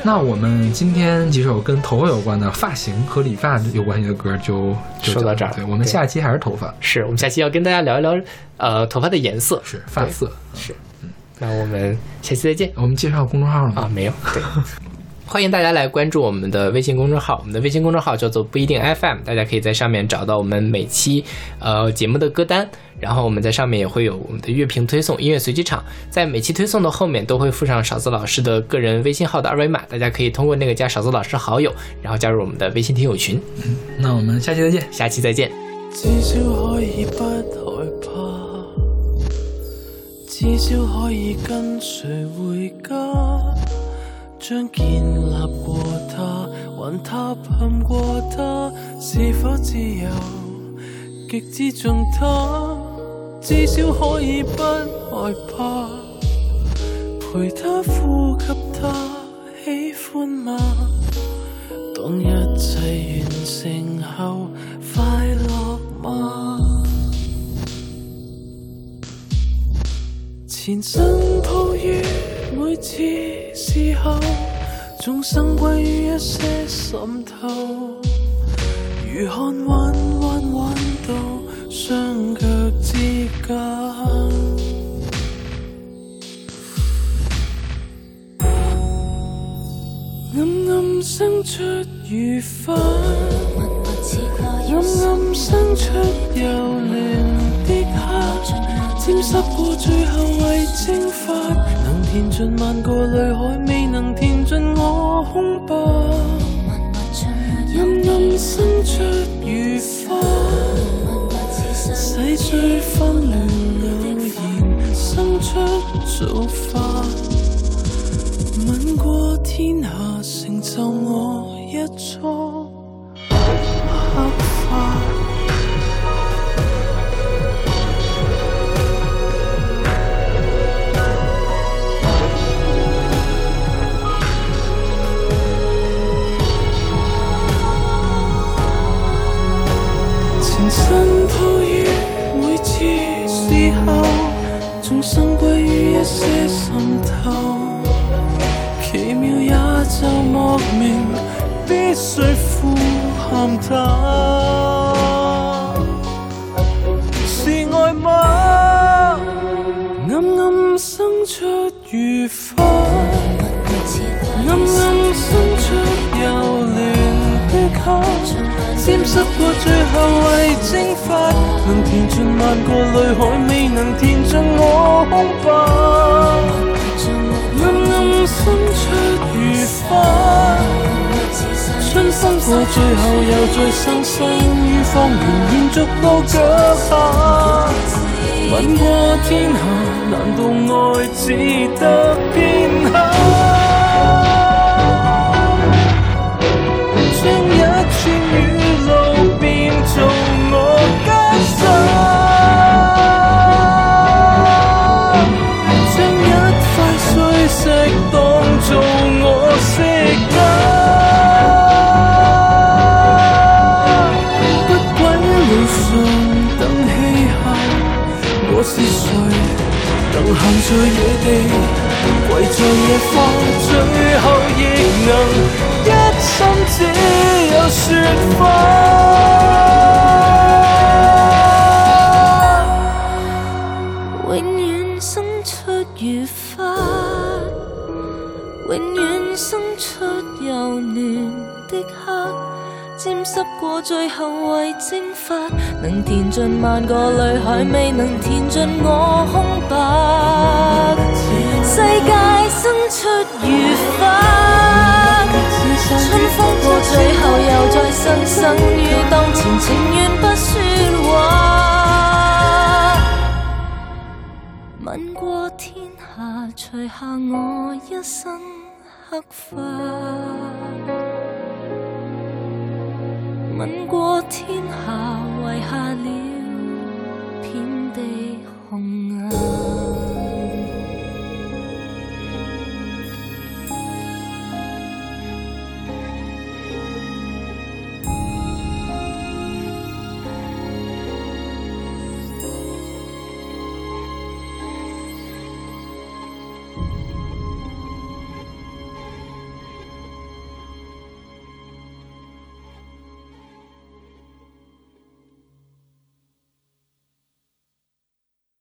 那我们今天几首跟头发有关的发型和理发有关系的歌就就说到这儿对，我们下期还是头发，是我们下期要跟大家聊一聊呃头发的颜色，是发色。是。嗯那我们下期再见。我们介绍公众号了吗？啊，没有。对。欢迎大家来关注我们的微信公众号，我们的微信公众号叫做不一定 FM，大家可以在上面找到我们每期呃节目的歌单，然后我们在上面也会有我们的乐评推送、音乐随机场，在每期推送的后面都会附上勺子老师的个人微信号的二维码，大家可以通过那个加勺子老师好友，然后加入我们的微信听友群。那我们下期再见，下期再见。至少可以不害怕，至少可以跟谁回家，將建立過他，還塌陷過他，是否自由？極之重他，至少可以不害怕，陪他呼吸他，喜歡嗎？當一切完成後，快樂嗎？前生抱於每次事后，众生归于一些心头，如看弯弯弯到双脚之间，暗暗生出如花，暗暗生出柔莲。沾湿過最後為蒸發，能填盡萬個淚海，未能填盡我空白。暗暗生出愉快，洗最紛亂偶然生出造化。吻過天下，成就我一束眾生歸於一些滲透。奇妙也就莫名，必須呼喊它。是愛嗎？暗暗生出愉快，暗暗生出幼嫩的黑，沾濕過最後為蒸發，能填盡萬個淚海，未能填盡我空白。暗暗生出如花，春風過最後又再生生於荒原，延续到腳下。吻過天下，難道愛只得片刻？在野地，跪在野花，最後亦能一心只有雪花。永遠生出如花，永遠生出幼嫩的黑，沾濕過最後為蒸發，能填盡萬個淚海，未能填盡我空白。世界生出如花，春風過最後又再生生於當前，情願不說話。吻過天下，除下我一身黑髮。吻过天下，下了